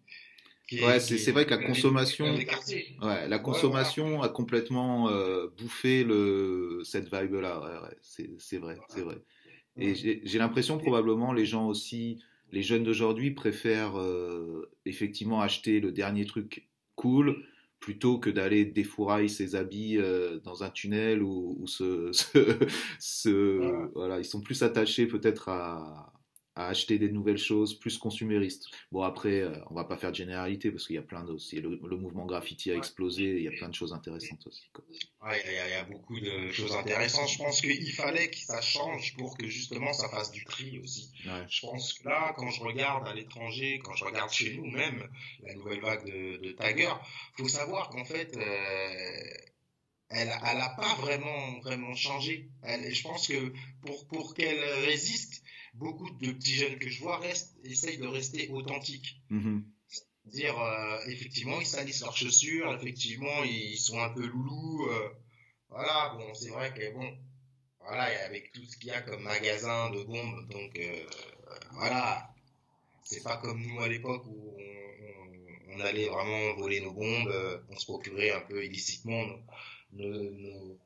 ouais, c'est vrai que la consommation, ouais, la consommation a complètement euh, bouffé le, cette vibe-là. Ouais, ouais, c'est vrai, c'est vrai. Et j'ai l'impression probablement les gens aussi, les jeunes d'aujourd'hui préfèrent euh, effectivement acheter le dernier truc cool plutôt que d'aller défourailler ses habits euh, dans un tunnel ou, se, voilà, ils sont plus attachés peut-être à, à acheter des nouvelles choses, plus consuméristes. Bon, après, euh, on va pas faire de généralité parce qu'il y a plein d'autres. Le, le, mouvement graffiti a explosé, il y a plein de choses intéressantes aussi. Ouais, il, y a, il y, a beaucoup de choses intéressantes. Je pense qu'il fallait que ça change pour que justement ça fasse du tri aussi. Ouais. Je pense que là, quand je regarde à l'étranger, quand je regarde chez nous même, la nouvelle vague de, de Tagger, faut savoir qu'en fait, euh, elle, elle a pas vraiment vraiment changé. Elle, je pense que pour pour qu'elle résiste, beaucoup de petits jeunes que je vois restent, essayent de rester authentiques. Mm-hmm. Dire, euh, effectivement, ils salissent leurs chaussures, effectivement, ils sont un peu loulous. Euh, voilà, bon, c'est vrai que bon, voilà, avec tout ce qu'il y a comme magasin de bombes, donc euh, voilà, c'est pas comme nous à l'époque où on, on, allait vraiment voler nos bombes, on se procurait un peu illicitement nos, nos, nos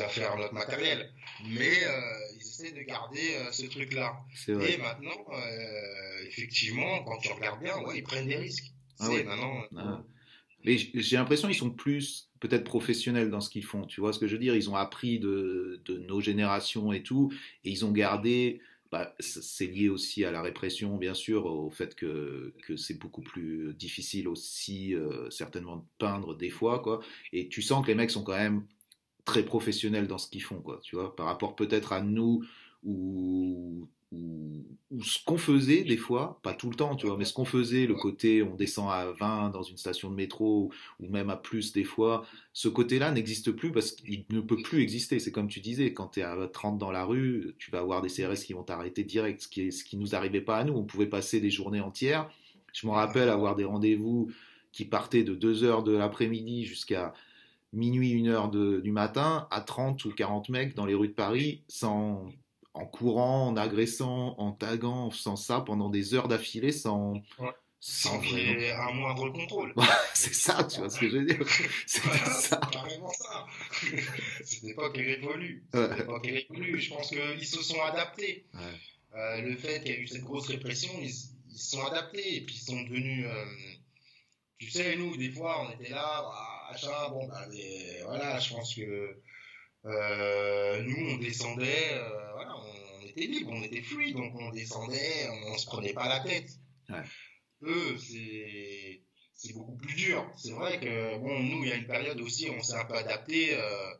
affaires, notre matériel. Mais euh, ils essaient de garder euh, ce truc-là. Et maintenant, euh, effectivement, quand tu regardes bien, ouais, ils prennent des risques. Ah maintenant. Ah. Mais j'ai l'impression qu'ils sont plus peut-être professionnels dans ce qu'ils font. Tu vois ce que je veux dire? Ils ont appris de, de, nos générations et tout, et ils ont gardé. Bah, c'est lié aussi à la répression, bien sûr, au fait que, que c'est beaucoup plus difficile aussi, certainement, de peindre des fois, quoi. Et tu sens que les mecs sont quand même très professionnels dans ce qu'ils font, quoi, tu vois, par rapport peut-être à nous ou, ou, ce qu'on faisait des fois, pas tout le temps, tu vois, mais ce qu'on faisait, le côté on descend à 20 dans une station de métro ou même à plus des fois, ce côté-là n'existe plus parce qu'il ne peut plus exister. C'est comme tu disais, quand tu es à 30 dans la rue, tu vas avoir des CRS qui vont t'arrêter direct, ce qui, est, ce qui nous arrivait pas à nous. On pouvait passer des journées entières. Je me rappelle avoir des rendez-vous qui partaient de 2 heures de l'après-midi jusqu'à minuit, une heure du matin, à 30 ou 40 mecs dans les rues de Paris, sans, en courant, en agressant, en taguant, sans ça pendant des heures d'affilée, sans. Sans un moindre contrôle. c'est ça, tu vois ce que je veux dire. C'était ça. carrément ça. Cette époque est révolue. Cette époque est révolue. Je pense qu'ils se sont adaptés. Euh, le fait qu'il y a eu cette grosse répression, ils, se sont adaptés et puis ils sont devenus. Euh, tu sais, nous, des fois, on était là, bah, achat, bon, bah, voilà, je pense que euh, nous, on descendait, euh, voilà, on, était libre, on était fluide, donc on descendait, on, se prenait pas la tête. Ouais. Eux, c'est c'est beaucoup plus dur. C'est vrai que bon, nous, il y a une période aussi, on s'est un peu adapté euh,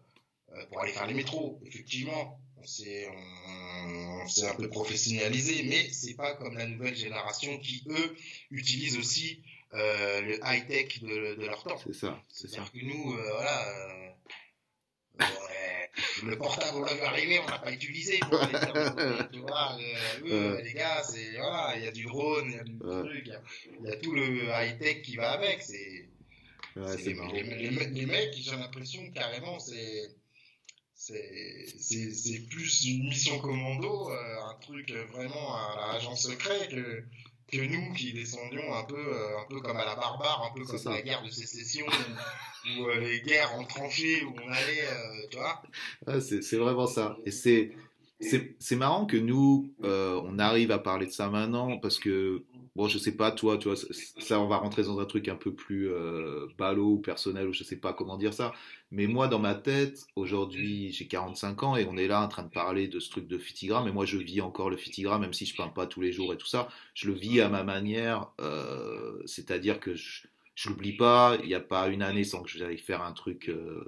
euh pour aller faire les métros. Effectivement, on s'est on, on s'est un peu professionnalisé, mais c'est pas comme la nouvelle génération qui eux utilisent aussi euh, le high tech de, de, leur temps. C'est ça. C'est ça. que nous, euh, voilà. Euh, le portable, on l'a vu arriver, on l'a pas utilisé pour aller faire, tu vois, eux, les gars, c'est, voilà, il y a du drone, il y a du truc, il y, a tout le high-tech qui va avec, c'est, ouais, les, les, les, les, mecs, j'ai l'impression carrément, c'est, c'est, c'est, c'est plus une mission commando, un truc vraiment à l'agent secret que, que nous qui descendions un peu, euh, un peu comme à la barbare, un peu comme la guerre de sécession ou, euh, les guerres en tranchées où on allait, euh, tu vois. C'est vraiment ça. Et c'est c'est marrant que nous, on arrive à parler de ça maintenant parce que bon, je sais pas, toi, tu vois, ça, on va rentrer dans un truc un peu plus euh, ballot ou personnel, ou je sais pas comment dire ça. Mais moi, dans ma tête, aujourd'hui, j'ai 45 ans et on est là en train de parler de ce truc de fitigram. Et moi, je vis encore le fitigram, même si je peins pas tous les jours et tout ça. Je le vis à ma manière, euh, c'est-à-dire que je, je l'oublie pas. Il n'y a pas une année sans que j'aille faire un truc. Euh,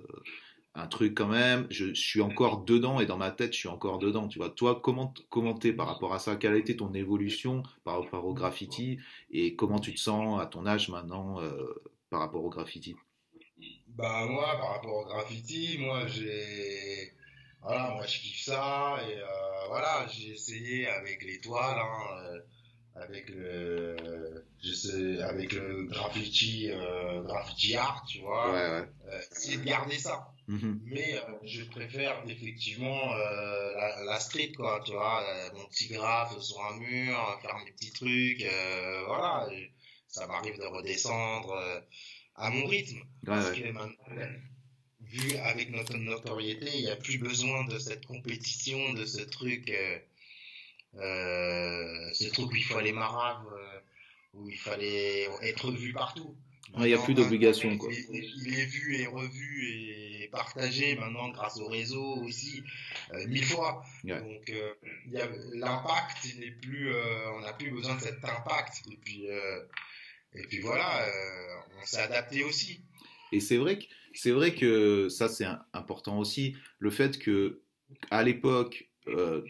un truc quand même. Je, suis encore dedans et dans ma tête, je suis encore dedans. Tu vois, toi, comment commenter par rapport à ça? Quelle a été ton évolution par rapport au graffiti et comment tu te sens à ton âge maintenant euh, par rapport au graffiti? Bah moi, par rapport au graffiti, moi j'ai voilà, moi je kiffe ça et euh, voilà, j'ai essayé avec l'étoile. Hein, euh, avec le, je sais, avec le graffiti, euh, graffiti art, tu vois. Ouais, ouais. Essayer de garder ça. Mhm. Mais euh, je préfère effectivement euh, la, la street, quoi, tu vois, euh, mon petit graphe sur un mur, faire mes petits trucs, voilà. Ça m'arrive de redescendre à mon rythme. Ouais, Parce ouais. que maintenant, vu avec notre notoriété, il n'y a plus besoin de cette compétition, de ce truc, ce truc où il faut aller marave, où il fallait être vu partout. Ouais, il y a plus d'obligation. Il, est- il est vu et revu et partagé maintenant grâce au réseau aussi, euh, mille fois. Ouais. Donc euh, il y a- l'impact, il n'est plus, euh, on n'a plus besoin de cet impact. Et puis, euh, et puis voilà, euh, on s'est adapté aussi. Et c'est vrai que c'est vrai que ça c'est important aussi le fait que à l'époque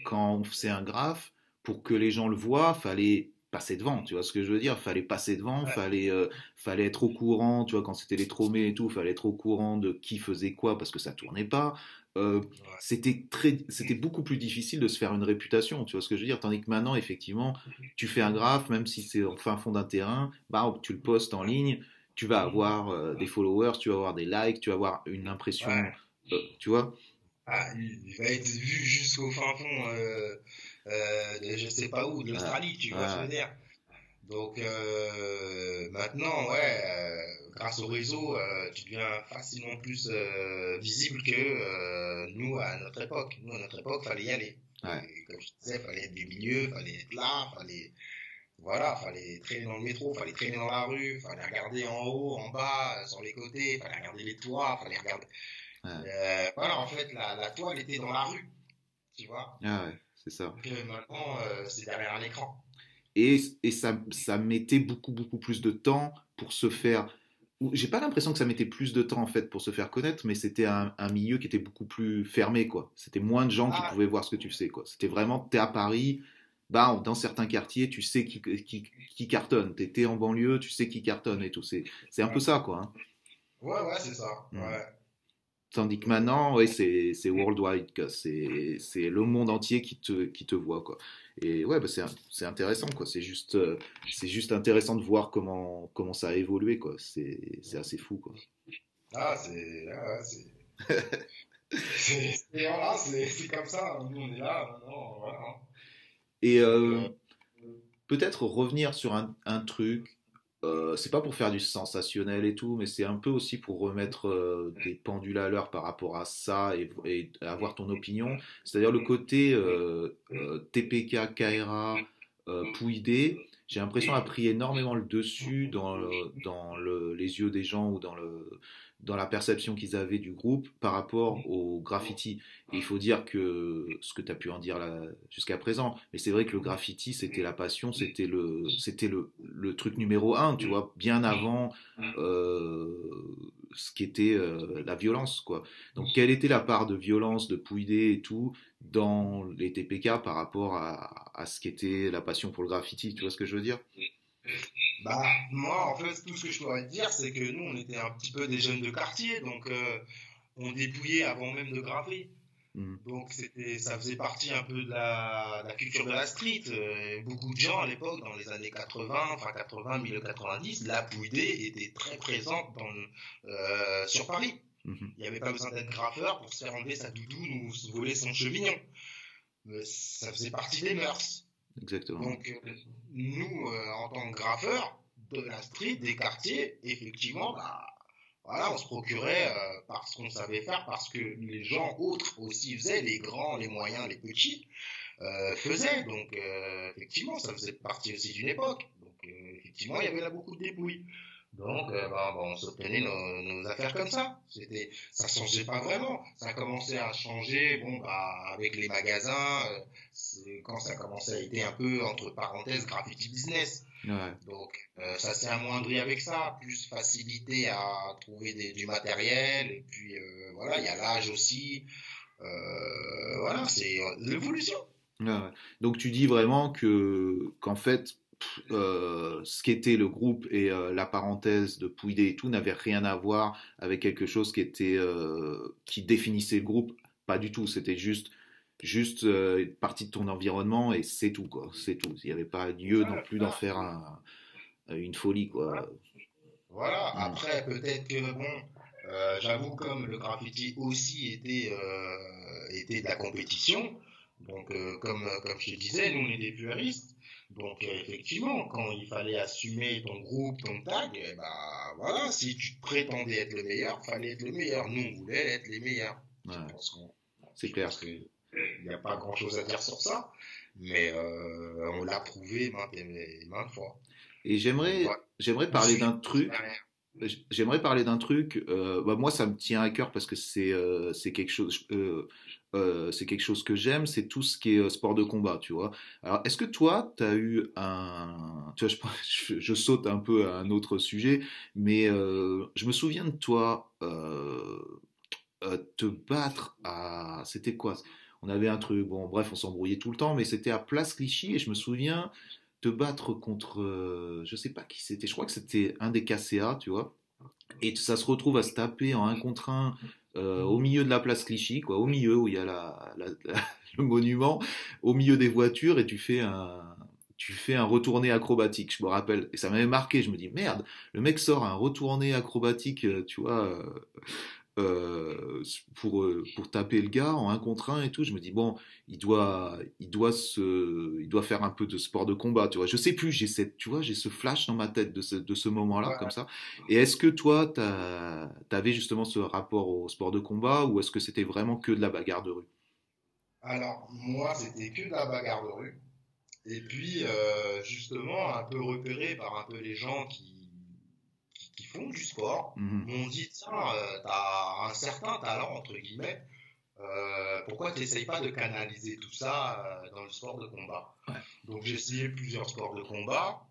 quand on faisait un graphe pour que les gens le voient fallait passer devant tu vois ce que je veux dire? Fallait passer devant Ouais. fallait euh, fallait être au courant tu vois quand c'était les tromés et tout fallait être au courant de qui faisait quoi parce que ça tournait pas. Euh, c'était très c'était beaucoup plus difficile de se faire une réputation tu vois ce que je veux dire? Tandis que maintenant effectivement tu fais un graphe même si c'est au fin fond d'un terrain bah tu le postes en ligne tu vas avoir euh, des followers, tu vas avoir des likes, tu vas avoir une impression, Ouais. tu vois? Ah, il va être vu jusqu'au fin fond, euh, euh, de je sais pas où, de l'Australie, tu vois ce que je veux dire. Donc euh, maintenant, ouais, euh, grâce au réseau, euh, tu deviens facilement plus euh, visible que euh, nous à notre époque. Nous à notre époque, fallait y aller. Ouais. Et comme je disais, fallait être des milieux, fallait être là, fallait voilà, fallait traîner dans le métro, fallait traîner dans la rue, fallait regarder en haut, en bas, sur les côtés, fallait regarder les toits, fallait regarder. Ouais. Euh, voilà, en fait, la, la toile était dans la rue, tu vois. Ah ouais, c'est ça. Que maintenant, euh, c'est derrière. Et, et ça, ça mettait beaucoup, beaucoup plus de temps pour se faire. J'ai pas l'impression que ça mettait plus de temps en fait pour se faire connaître, mais c'était un, un milieu qui était beaucoup plus fermé quoi. C'était moins de gens qui Ah. pouvaient voir ce que tu faisais quoi. C'était vraiment, t'es à Paris, bah dans certains quartiers, tu sais qui, qui, qui cartonne. T'étais en banlieue, tu sais qui cartonne et tout. C'est, c'est un peu ça quoi. hein. Ouais, ouais, c'est ça. Mm. Ouais. Tandis que maintenant, ouais, c'est c'est worldwide, quoi. C'est c'est le monde entier qui te, qui te voit, quoi. Et ouais, bah, c'est c'est intéressant, quoi. C'est juste, euh, c'est juste intéressant de voir comment, comment ça a évolué, quoi. C'est c'est assez fou, quoi. Ah, c'est. ah, c'est. c'est voilà, comme ça. Nous, on est là, maintenant, voilà. Et euh, peut-être revenir sur un, un truc, euh, c'est pas pour faire du sensationnel et tout, mais c'est un peu aussi pour remettre euh, des pendules à l'heure par rapport à ça et, avoir ton opinion. C'est-à-dire le côté euh, TPK, euh, Pouidé, j'ai l'impression a pris énormément le dessus dans, dans le- les yeux des gens ou dans, le, dans la perception qu'ils avaient du groupe par rapport au graffiti. Et il faut dire que ce que tu as pu en dire jusqu'à présent, mais c'est vrai que le graffiti, c'était la passion, c'était le, c'était le, le truc numéro un, tu vois, bien avant euh, ce qui était euh, la violence, quoi. Donc, quelle était la part de violence, de Pouidé et tout dans les TPK par rapport à, à ce qui était la passion pour le graffiti, tu vois ce que je veux dire? Bah, moi, en fait, tout ce que je pourrais te dire, c'est que nous, on était un petit peu des jeunes de quartier, donc euh, on dépouillait avant même de graver. Mhm. Donc, c'était, ça faisait partie un peu de la, la culture de la street. Euh, beaucoup de gens à l'époque, dans les années 80, enfin 80, milieu 90, la pouidée était très présente dans, le- euh, sur Paris. Mhm. Il n'y avait pas besoin d'être graffeur pour se faire enlever sa doudoune ou se voler son chevignon. Mais ça faisait partie des mœurs. Exactement. Donc, euh, nous, euh, en tant que graffeurs de la street, des quartiers, effectivement, bah, voilà, on se procurait euh, parce qu'on savait faire, parce que les gens autres aussi faisaient, les grands, les moyens, les petits faisaient. Donc, effectivement, ça faisait partie aussi d'une époque. Donc, effectivement, il y avait là beaucoup de débrouilles. Donc, euh, bah, bah, on s'obtenait nos, nos, affaires comme ça. C'était, ça changeait pas vraiment. Ça a commencé à changer, bon, bah, avec les magasins, euh, quand ça commençait à être un peu, entre parenthèses, graffiti business. Ouais. Donc, euh, ça s'est amoindri avec ça. Plus facilité à trouver des, du matériel. Et puis, euh, voilà, il y a l'âge aussi. Voilà, c'est l'évolution. Ouais. Donc, tu dis vraiment que, qu'en fait, euh, ce qu'était le groupe et euh, la parenthèse de Pouidé et tout n'avait rien à voir avec quelque chose qui était euh, qui définissait le groupe. Pas du tout. C'était juste juste une partie de ton environnement et c'est tout quoi. C'est tout. Il n'y avait pas lieu non plus d'en faire un, une folie quoi. Voilà. Après peut-être que bon. J'avoue, comme le graffiti aussi était, était de la compétition, donc comme, comme je disais, nous on est des puéristes, donc euh, effectivement, quand il fallait assumer ton groupe, ton tag, eh ben voilà, si tu prétendais être le meilleur, fallait être le meilleur. Nous, on voulait être les meilleurs. Ouais. C'est clair. pense qu'il n'y a pas grand-chose à dire sur ça, mais euh, on l'a prouvé maintes et maintes fois. Et j'aimerais Ouais. j'aimerais parler d'un truc. J'aimerais parler d'un truc. euh, bah, moi, ça me tient à cœur parce que c'est euh, quelque chose. euh, euh, c'est quelque chose que j'aime, c'est tout ce qui est euh, sport de combat, tu vois. Alors, est-ce que toi, tu as eu un... Je, saute un peu à un autre sujet, mais euh, je me souviens de toi te battre à... C'était quoi? On avait un truc, bon, bref, on s'embrouillait tout le temps, mais c'était à Place Clichy, et je me souviens te battre contre... je sais pas qui c'était, je crois que c'était un des KCA, tu vois. Et ça se retrouve à se taper en un contre un euh, au milieu de la place Clichy, quoi, au milieu où il y a la, la- la- le monument, au milieu des voitures, et tu fais un, tu fais un retourné acrobatique, je me rappelle. Et ça m'avait marqué, je me dis, merde, le mec sort un retourné acrobatique, euh, tu vois, euh, euh, pour, euh, pour taper le gars en un contre un et tout. Je me dis, bon, il doit, il doit se, il doit faire un peu de sport de combat, tu vois. Je sais plus, j'ai cette, tu vois, j'ai ce flash dans ma tête de ce, de ce moment-là, Ouais. comme ça. Et est-ce que toi, t'as, t'avais justement ce rapport au sport de combat ou est-ce que c'était vraiment que de la bagarre de rue? Alors, moi, c'était que de la bagarre de rue. Et puis, euh, justement, un peu repéré par un peu les gens qui, qui, font du sport, Mhm. m'ont dit, tiens, euh, t'as un certain talent, entre guillemets, euh, pourquoi t'essayes pas de canaliser tout ça euh, dans le sport de combat? Ouais. Donc, j'ai essayé plusieurs sports de combat.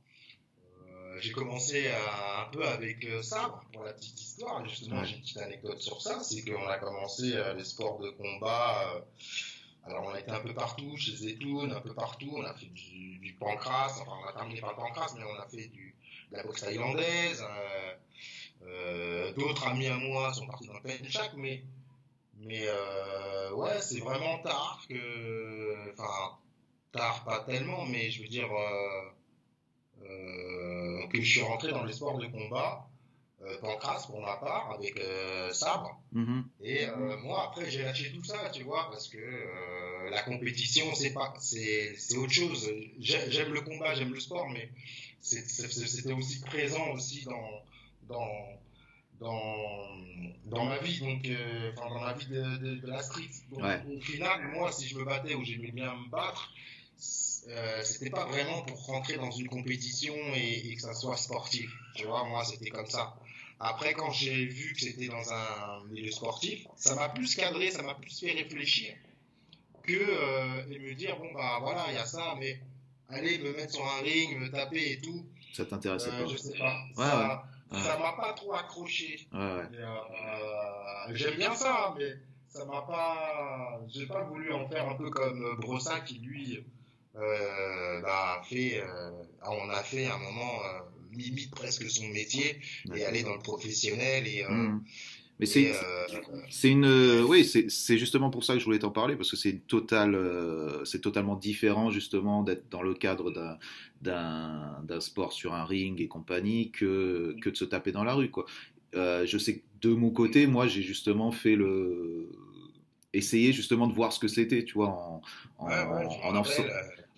Euh, j'ai commencé à- un peu avec euh, sabre, pour la petite histoire. Justement, Ouais. j'ai une petite anecdote sur ça, c'est qu'on a commencé les sports de combat. Alors, on a été un peu partout, chez Zetoun, un peu partout. On a fait du, du pancras, enfin, on a terminé par le pancras, mais on a fait du, de la boxe thaïlandaise. euh, euh, D'autres amis à moi sont partis dans le penchak, mais, mais euh, ouais, c'est vraiment tard que. Enfin, tard, pas tellement, mais je veux dire. que je suis rentré dans les sports de combat, pancras pour ma part, avec euh, sabre. Mhm. Et euh, moi, après, j'ai lâché tout ça, tu vois, parce que euh, la compétition, c'est pas, c'est, c'est autre chose. J'ai- J'aime le combat, j'aime le sport, mais c'était aussi présent aussi dans, dans, dans, dans ma vie, donc, euh, enfin, dans ma vie de, de, de la street. Donc, Ouais. au final, moi, si je me battais ou j'aimais bien me battre, euh, c'était pas vraiment pour rentrer dans une compétition et, et que ça soit sportif. Tu vois, moi, c'était comme ça. Après, quand j'ai vu que c'était dans un milieu sportif, ça m'a plus cadré, ça m'a plus fait réfléchir que euh, et me dire bon bah voilà, il y a ça, mais aller me mettre sur un ring, me taper et tout, Ça t'intéressait euh, pas? je sais pas. Ouais, ça, ouais. ça m'a pas trop accroché. Ouais, ouais. Et, euh, J'aime bien ça, mais ça m'a pas. J'ai pas voulu en faire un peu comme Brossin qui lui euh, bah, fait. euh, on a fait un moment euh, limite presque son métier et aller dans le professionnel et. euh, Mhm. Mais c'est, euh, C'est une, euh, oui, c'est c'est justement pour ça que je voulais t'en parler parce que c'est une totale, euh, c'est totalement différent justement d'être dans le cadre d'un d'un d'un sport sur un ring et compagnie que que de se taper dans la rue quoi. Je sais que de mon côté, moi, j'ai justement fait le essayer justement de voir ce que c'était, tu vois, en en, ouais, en en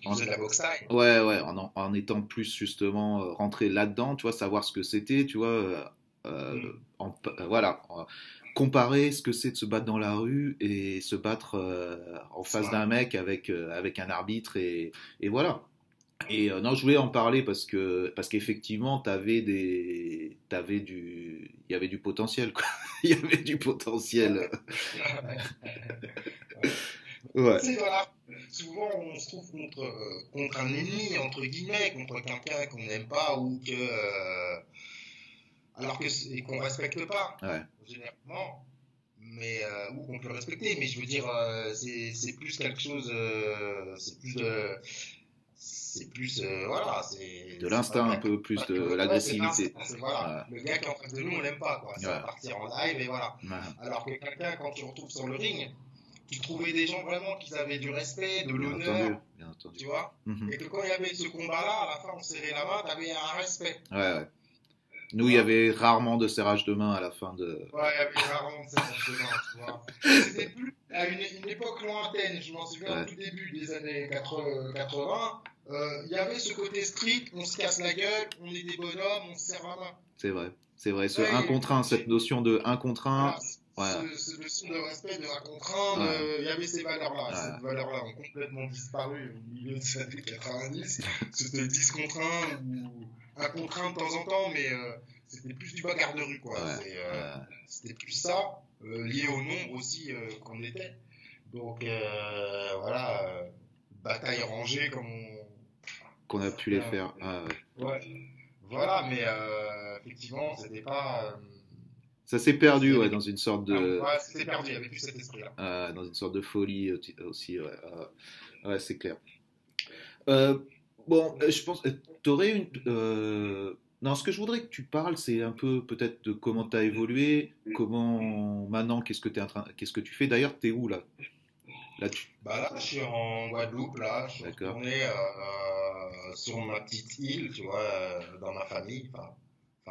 en- faisais de la boxe taille. Ouais, ouais, en, en- étant plus justement euh, rentré là-dedans, tu vois, savoir ce que c'était, tu vois, euh, euh, Mm. en- voilà, comparer ce que c'est de se battre dans la rue et se battre euh, en face d'un mec avec, euh, avec un arbitre et, et voilà. Et non, je voulais en parler parce que parce qu'effectivement, t'avais des, t'avais du, il y avait du potentiel, quoi. il y avait du potentiel. ouais. C'est. Souvent, on se trouve contre euh, contre un ennemi entre guillemets, contre quelqu'un qu'on n'aime pas ou que euh, alors que qu'on respecte pas. Ouais. Généralement. Mais ou qu'on peut respecter, mais je veux dire, c'est plus quelque chose, c'est plus de c'est plus euh, voilà c'est de l'instinct un peu plus de l'agressivité voilà. le gars qui est en face de nous on l'aime pas quoi ça va partir en live et voilà alors que quelqu'un quand tu retrouves sur le ring tu trouvais des gens vraiment qui avaient du respect de l'honneur tu vois mhm. et que quand il y avait ce combat là à la fin on serrait la main t'avais un respect ouais ouais nous, il y avait rarement de serrage de main à la fin de. Ouais, il y avait rarement de serrage de main, tu vois. C'était plus à une, une, époque lointaine, je m'en souviens au tout début des années 80, euh, il y avait ce côté strict, on se casse la gueule, on est des bonhommes, on se serre la main. C'est vrai, c'est vrai. Ce 1 contre 1, cette notion de 1 contre 1. Voilà, Ce, ce, notion de respect, de 1 contre 1, euh, il y avait ces valeurs-là. Ces valeurs-là ont complètement disparu au milieu des années 90. C'était 10 contre 1 ou 1 contre 1 de temps en temps, mais euh, c'était plus du bagarre de rue, quoi. Euh, c'était plus ça, euh, lié au nombre aussi qu'on était. Donc voilà, bataille rangée comme on qu'on a pu les faire. Ah. Voilà, mais effectivement, c'était pas. Euh, ça s'est perdu, ouais, dans une sorte de. ouais, c'était perdu, il n'y avait plus cet esprit-là. Dans une sorte de folie aussi, ouais. Ah, ouais, c'est clair. Euh, bon, je pense. Tu aurais une. Non, ce que je voudrais que tu parles, c'est un peu peut-être de comment tu as évolué, comment maintenant, qu'est-ce que, es en train... qu'est-ce que tu fais. D'ailleurs, tu es où là? Là, bah là, je suis en Guadeloupe, là, je suis retourné euh, sur ma petite île, tu vois, euh, dans ma famille, enfin,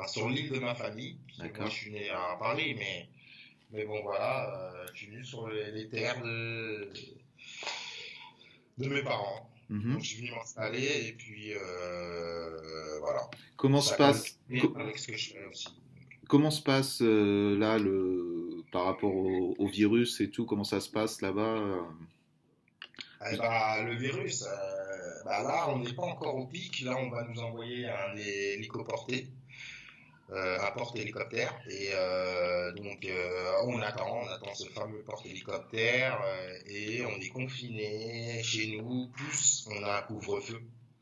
sur l'île de ma famille. Moi, je suis né à Paris, mais, mais bon, voilà, euh, je suis venu sur les, terres de, de mes parents. Mhm. Donc, je suis venu m'installer et puis voilà. Comment se passe Comment se passe là le par rapport au, virus et tout Comment ça se passe là-bas eh ben, le virus, euh, bah là, on n'est pas encore au pic. Là, on va nous envoyer un hélicoporté, euh, un porte-hélicoptère. Et euh, donc, euh, on attend, on attend ce fameux porte-hélicoptère. et on est confiné chez nous. Plus, on a un couvre-feu.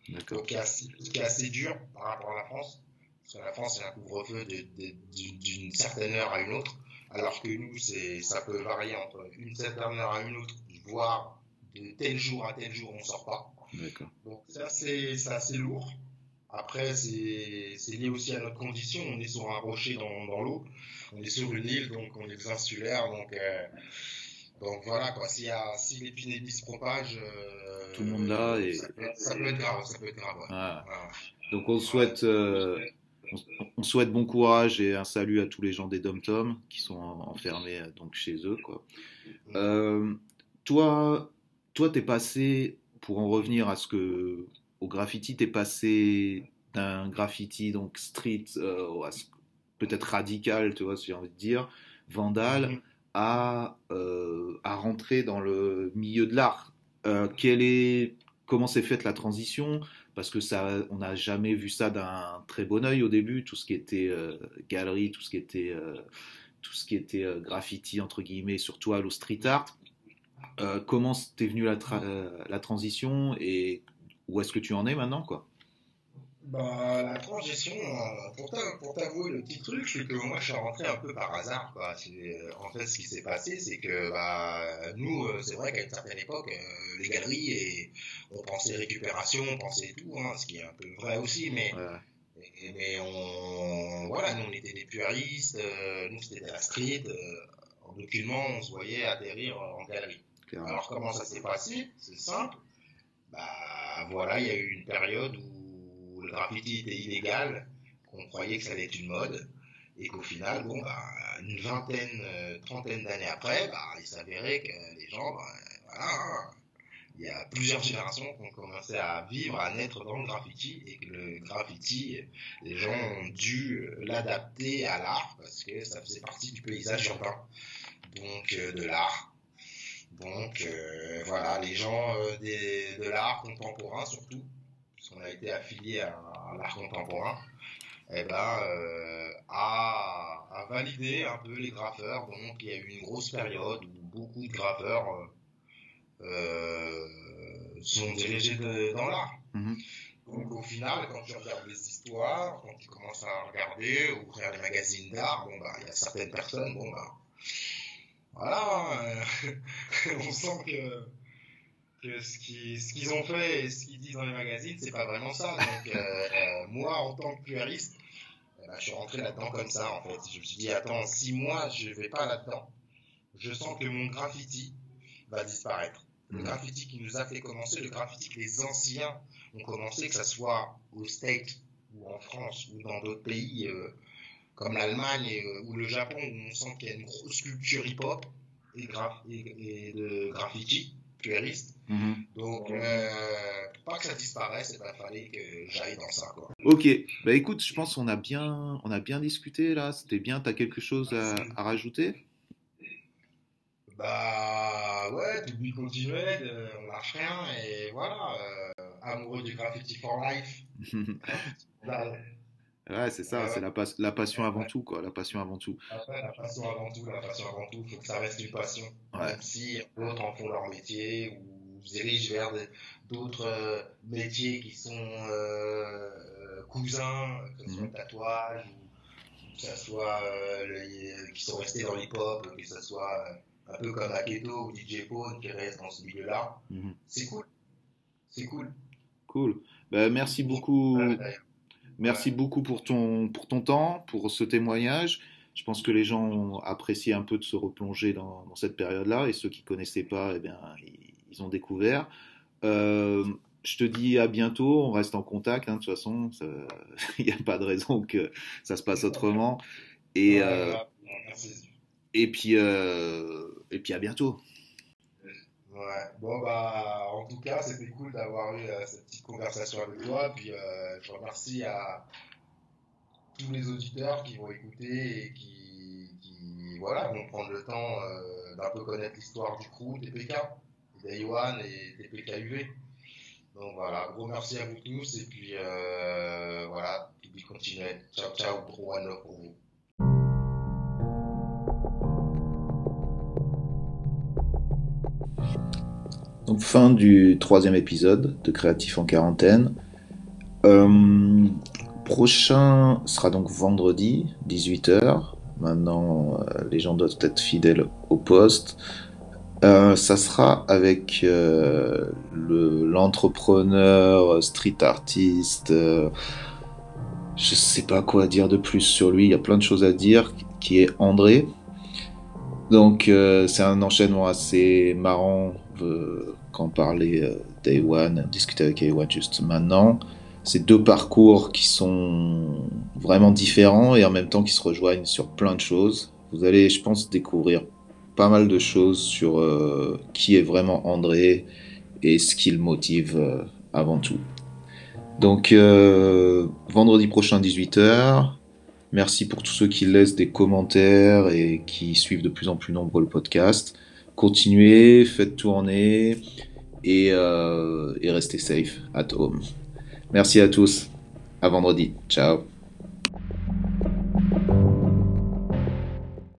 Donc, qui est, assez, qui est assez dur par rapport à la France. Parce que la France, c'est un couvre-feu d'une certaine heure à une autre. Alors que nous, ça peut varier entre une certaine heure à une autre, voire de tel jour à tel jour, on sort pas. Donc ça, c'est assez lourd. Après, c'est lié aussi à notre condition. On est sur un rocher dans, dans l'eau. On est sur une île, donc on est insulaire. Donc, euh, donc voilà, quoi. Si, si l'épidémie se propage, euh, tout le monde là. Et... Ça, peut, être grave. Ça peut être grave ah. Donc on souhaite. Euh, on, souhaite bon courage et un salut à tous les gens des Dom Tom qui sont enfermés donc chez eux. Quoi. Mm. toi, toi, t'es passé, pour en revenir à ce que, au graffiti, t'es passé d'un graffiti donc street, euh, peut-être radical, tu vois, si j'ai envie de dire, vandal, mhm. à, euh, à rentrer dans le milieu de l'art. Euh, est, comment s'est faite la transition? Parce que ça, on n'a jamais vu ça d'un très bon oeil au début, tout ce qui était galerie, tout ce qui était tout ce qui était graffiti entre guillemets sur toile ou street art. Comment t'es venu la, la transition et où est-ce que tu en es maintenant quoi? Bah, la transition, euh, pour t'avouer le petit truc, c'est que moi je suis rentré un peu par hasard. Quoi. En fait, ce qui s'est passé, c'est que bah, nous, c'est vrai qu'à une certaine époque, les galeries, et on pensait récupération, on pensait tout, hein, ce qui est un peu vrai aussi, mais, mais on, voilà, nous on était des puristes, nous c'était de la street, en aucunement on se voyait atterrir en galerie. Alors comment ça s'est passé? C'est simple. Bah voilà, il y a eu une période où le graffiti était illégal, qu'on croyait que ça allait être une mode, et qu'au final, bon, bah, une vingtaine, euh, trentaine d'années après, bah, il s'avérait que les gens, bah, voilà, hein, il y a plusieurs générations qui ont commencé à vivre, à naître dans le graffiti, et que le graffiti, les gens ont dû l'adapter à l'art, parce que ça faisait partie du paysage urbain, donc euh, de l'art. Donc euh, voilà, les gens euh, de l'art contemporain surtout, puisqu'on a été affilié à, l'art contemporain, eh ben, euh, a, a, validé un peu les graffeurs. Donc il y a eu une grosse période où beaucoup de graffeurs euh, sont dirigés dans l'art. Mhm. Donc au final, quand tu regardes les histoires, quand tu commences à regarder, ouvrir les magazines d'art, bon bah il y a certaines personnes, bon bah voilà, euh, on sent que, que ce qu'ils ont fait et ce qu'ils disent dans les magazines, c'est pas vraiment ça. Donc euh, euh, moi, en tant que puériste, eh ben, je suis rentré là-dedans comme ça en fait. Je me suis dit attends, six mois, je vais pas là-dedans. Je sens que mon graffiti va disparaître. Le graffiti qui nous a fait commencer, le graffiti que les anciens ont commencé, que ce soit au States ou en France ou dans d'autres pays euh, comme l'Allemagne euh, ou le Japon, où on sent qu'il y a une grosse culture hip-hop et, et, de graffiti puériste. Mmh. Donc, euh, pour pas que ça disparaisse, il eh fallait que j'aille dans ça. Quoi. Ok, bah écoute, je pense qu'on a bien, on a bien discuté là. C'était bien. Tu as quelque chose à, à rajouter? Bah ouais, public continuel, euh, on lâche rien et voilà, euh, amoureux du graffiti for life. ouais, c'est ça, c'est la, la, passion avant tout, quoi, la passion avant tout. Après, la passion avant tout, la passion avant tout, il faut que ça reste une passion. Même si d'autres en font leur métier ou se dirigent vers d'autres euh, métiers qui sont cousins, que ce soit le mhm. tatouage ou que ce soit qui sont restés dans l'hip-hop, que ce soit un peu comme Aketo ou DJ Pone qui reste dans ce milieu-là. Mhm. C'est cool. C'est cool. Cool. Bah, merci beaucoup. Merci beaucoup pour ton, pour ton temps, pour ce témoignage. Je pense que les gens ont apprécié un peu de se replonger dans, dans cette période-là et ceux qui ne connaissaient pas, eh bien, ils, ont découvert. Euh, je te dis à bientôt, on reste en contact, hein, de toute façon, il n'y a pas de raison que ça se passe autrement. Et, euh, et puis, euh, et puis à bientôt. Ouais, bon bah en tout cas c'était cool d'avoir eu euh, cette petite conversation avec toi. Puis euh, je remercie à tous les auditeurs qui vont écouter et qui, voilà, vont prendre le temps d'un peu connaître l'histoire du crew, TPK, d'Aywan et TPKUV. Donc voilà, gros merci à vous tous et puis voilà, puis continuez. Ciao ciao, gros one pour vous. Donc fin du troisième épisode de Créatif en quarantaine. Euh, prochain sera donc vendredi, 18h. Maintenant, euh, les gens doivent être fidèles au poste. Euh, ça sera avec l'entrepreneur, street artiste. je sais pas quoi dire de plus sur lui. Il y a plein de choses à dire. Qui est André. Donc c'est un enchaînement assez marrant quand parlait euh, Day discuter avec One juste maintenant. C'est deux parcours qui sont vraiment différents et en même temps qui se rejoignent sur plein de choses. Vous allez, je pense, découvrir pas mal de choses sur euh, qui est vraiment André et ce qui le motive euh, avant tout. Donc, vendredi prochain, 18h. Merci pour tous ceux qui laissent des commentaires et qui suivent de plus en plus nombreux le podcast continuez, faites tourner et, euh, et restez safe at home. Merci à tous. À vendredi. Ciao.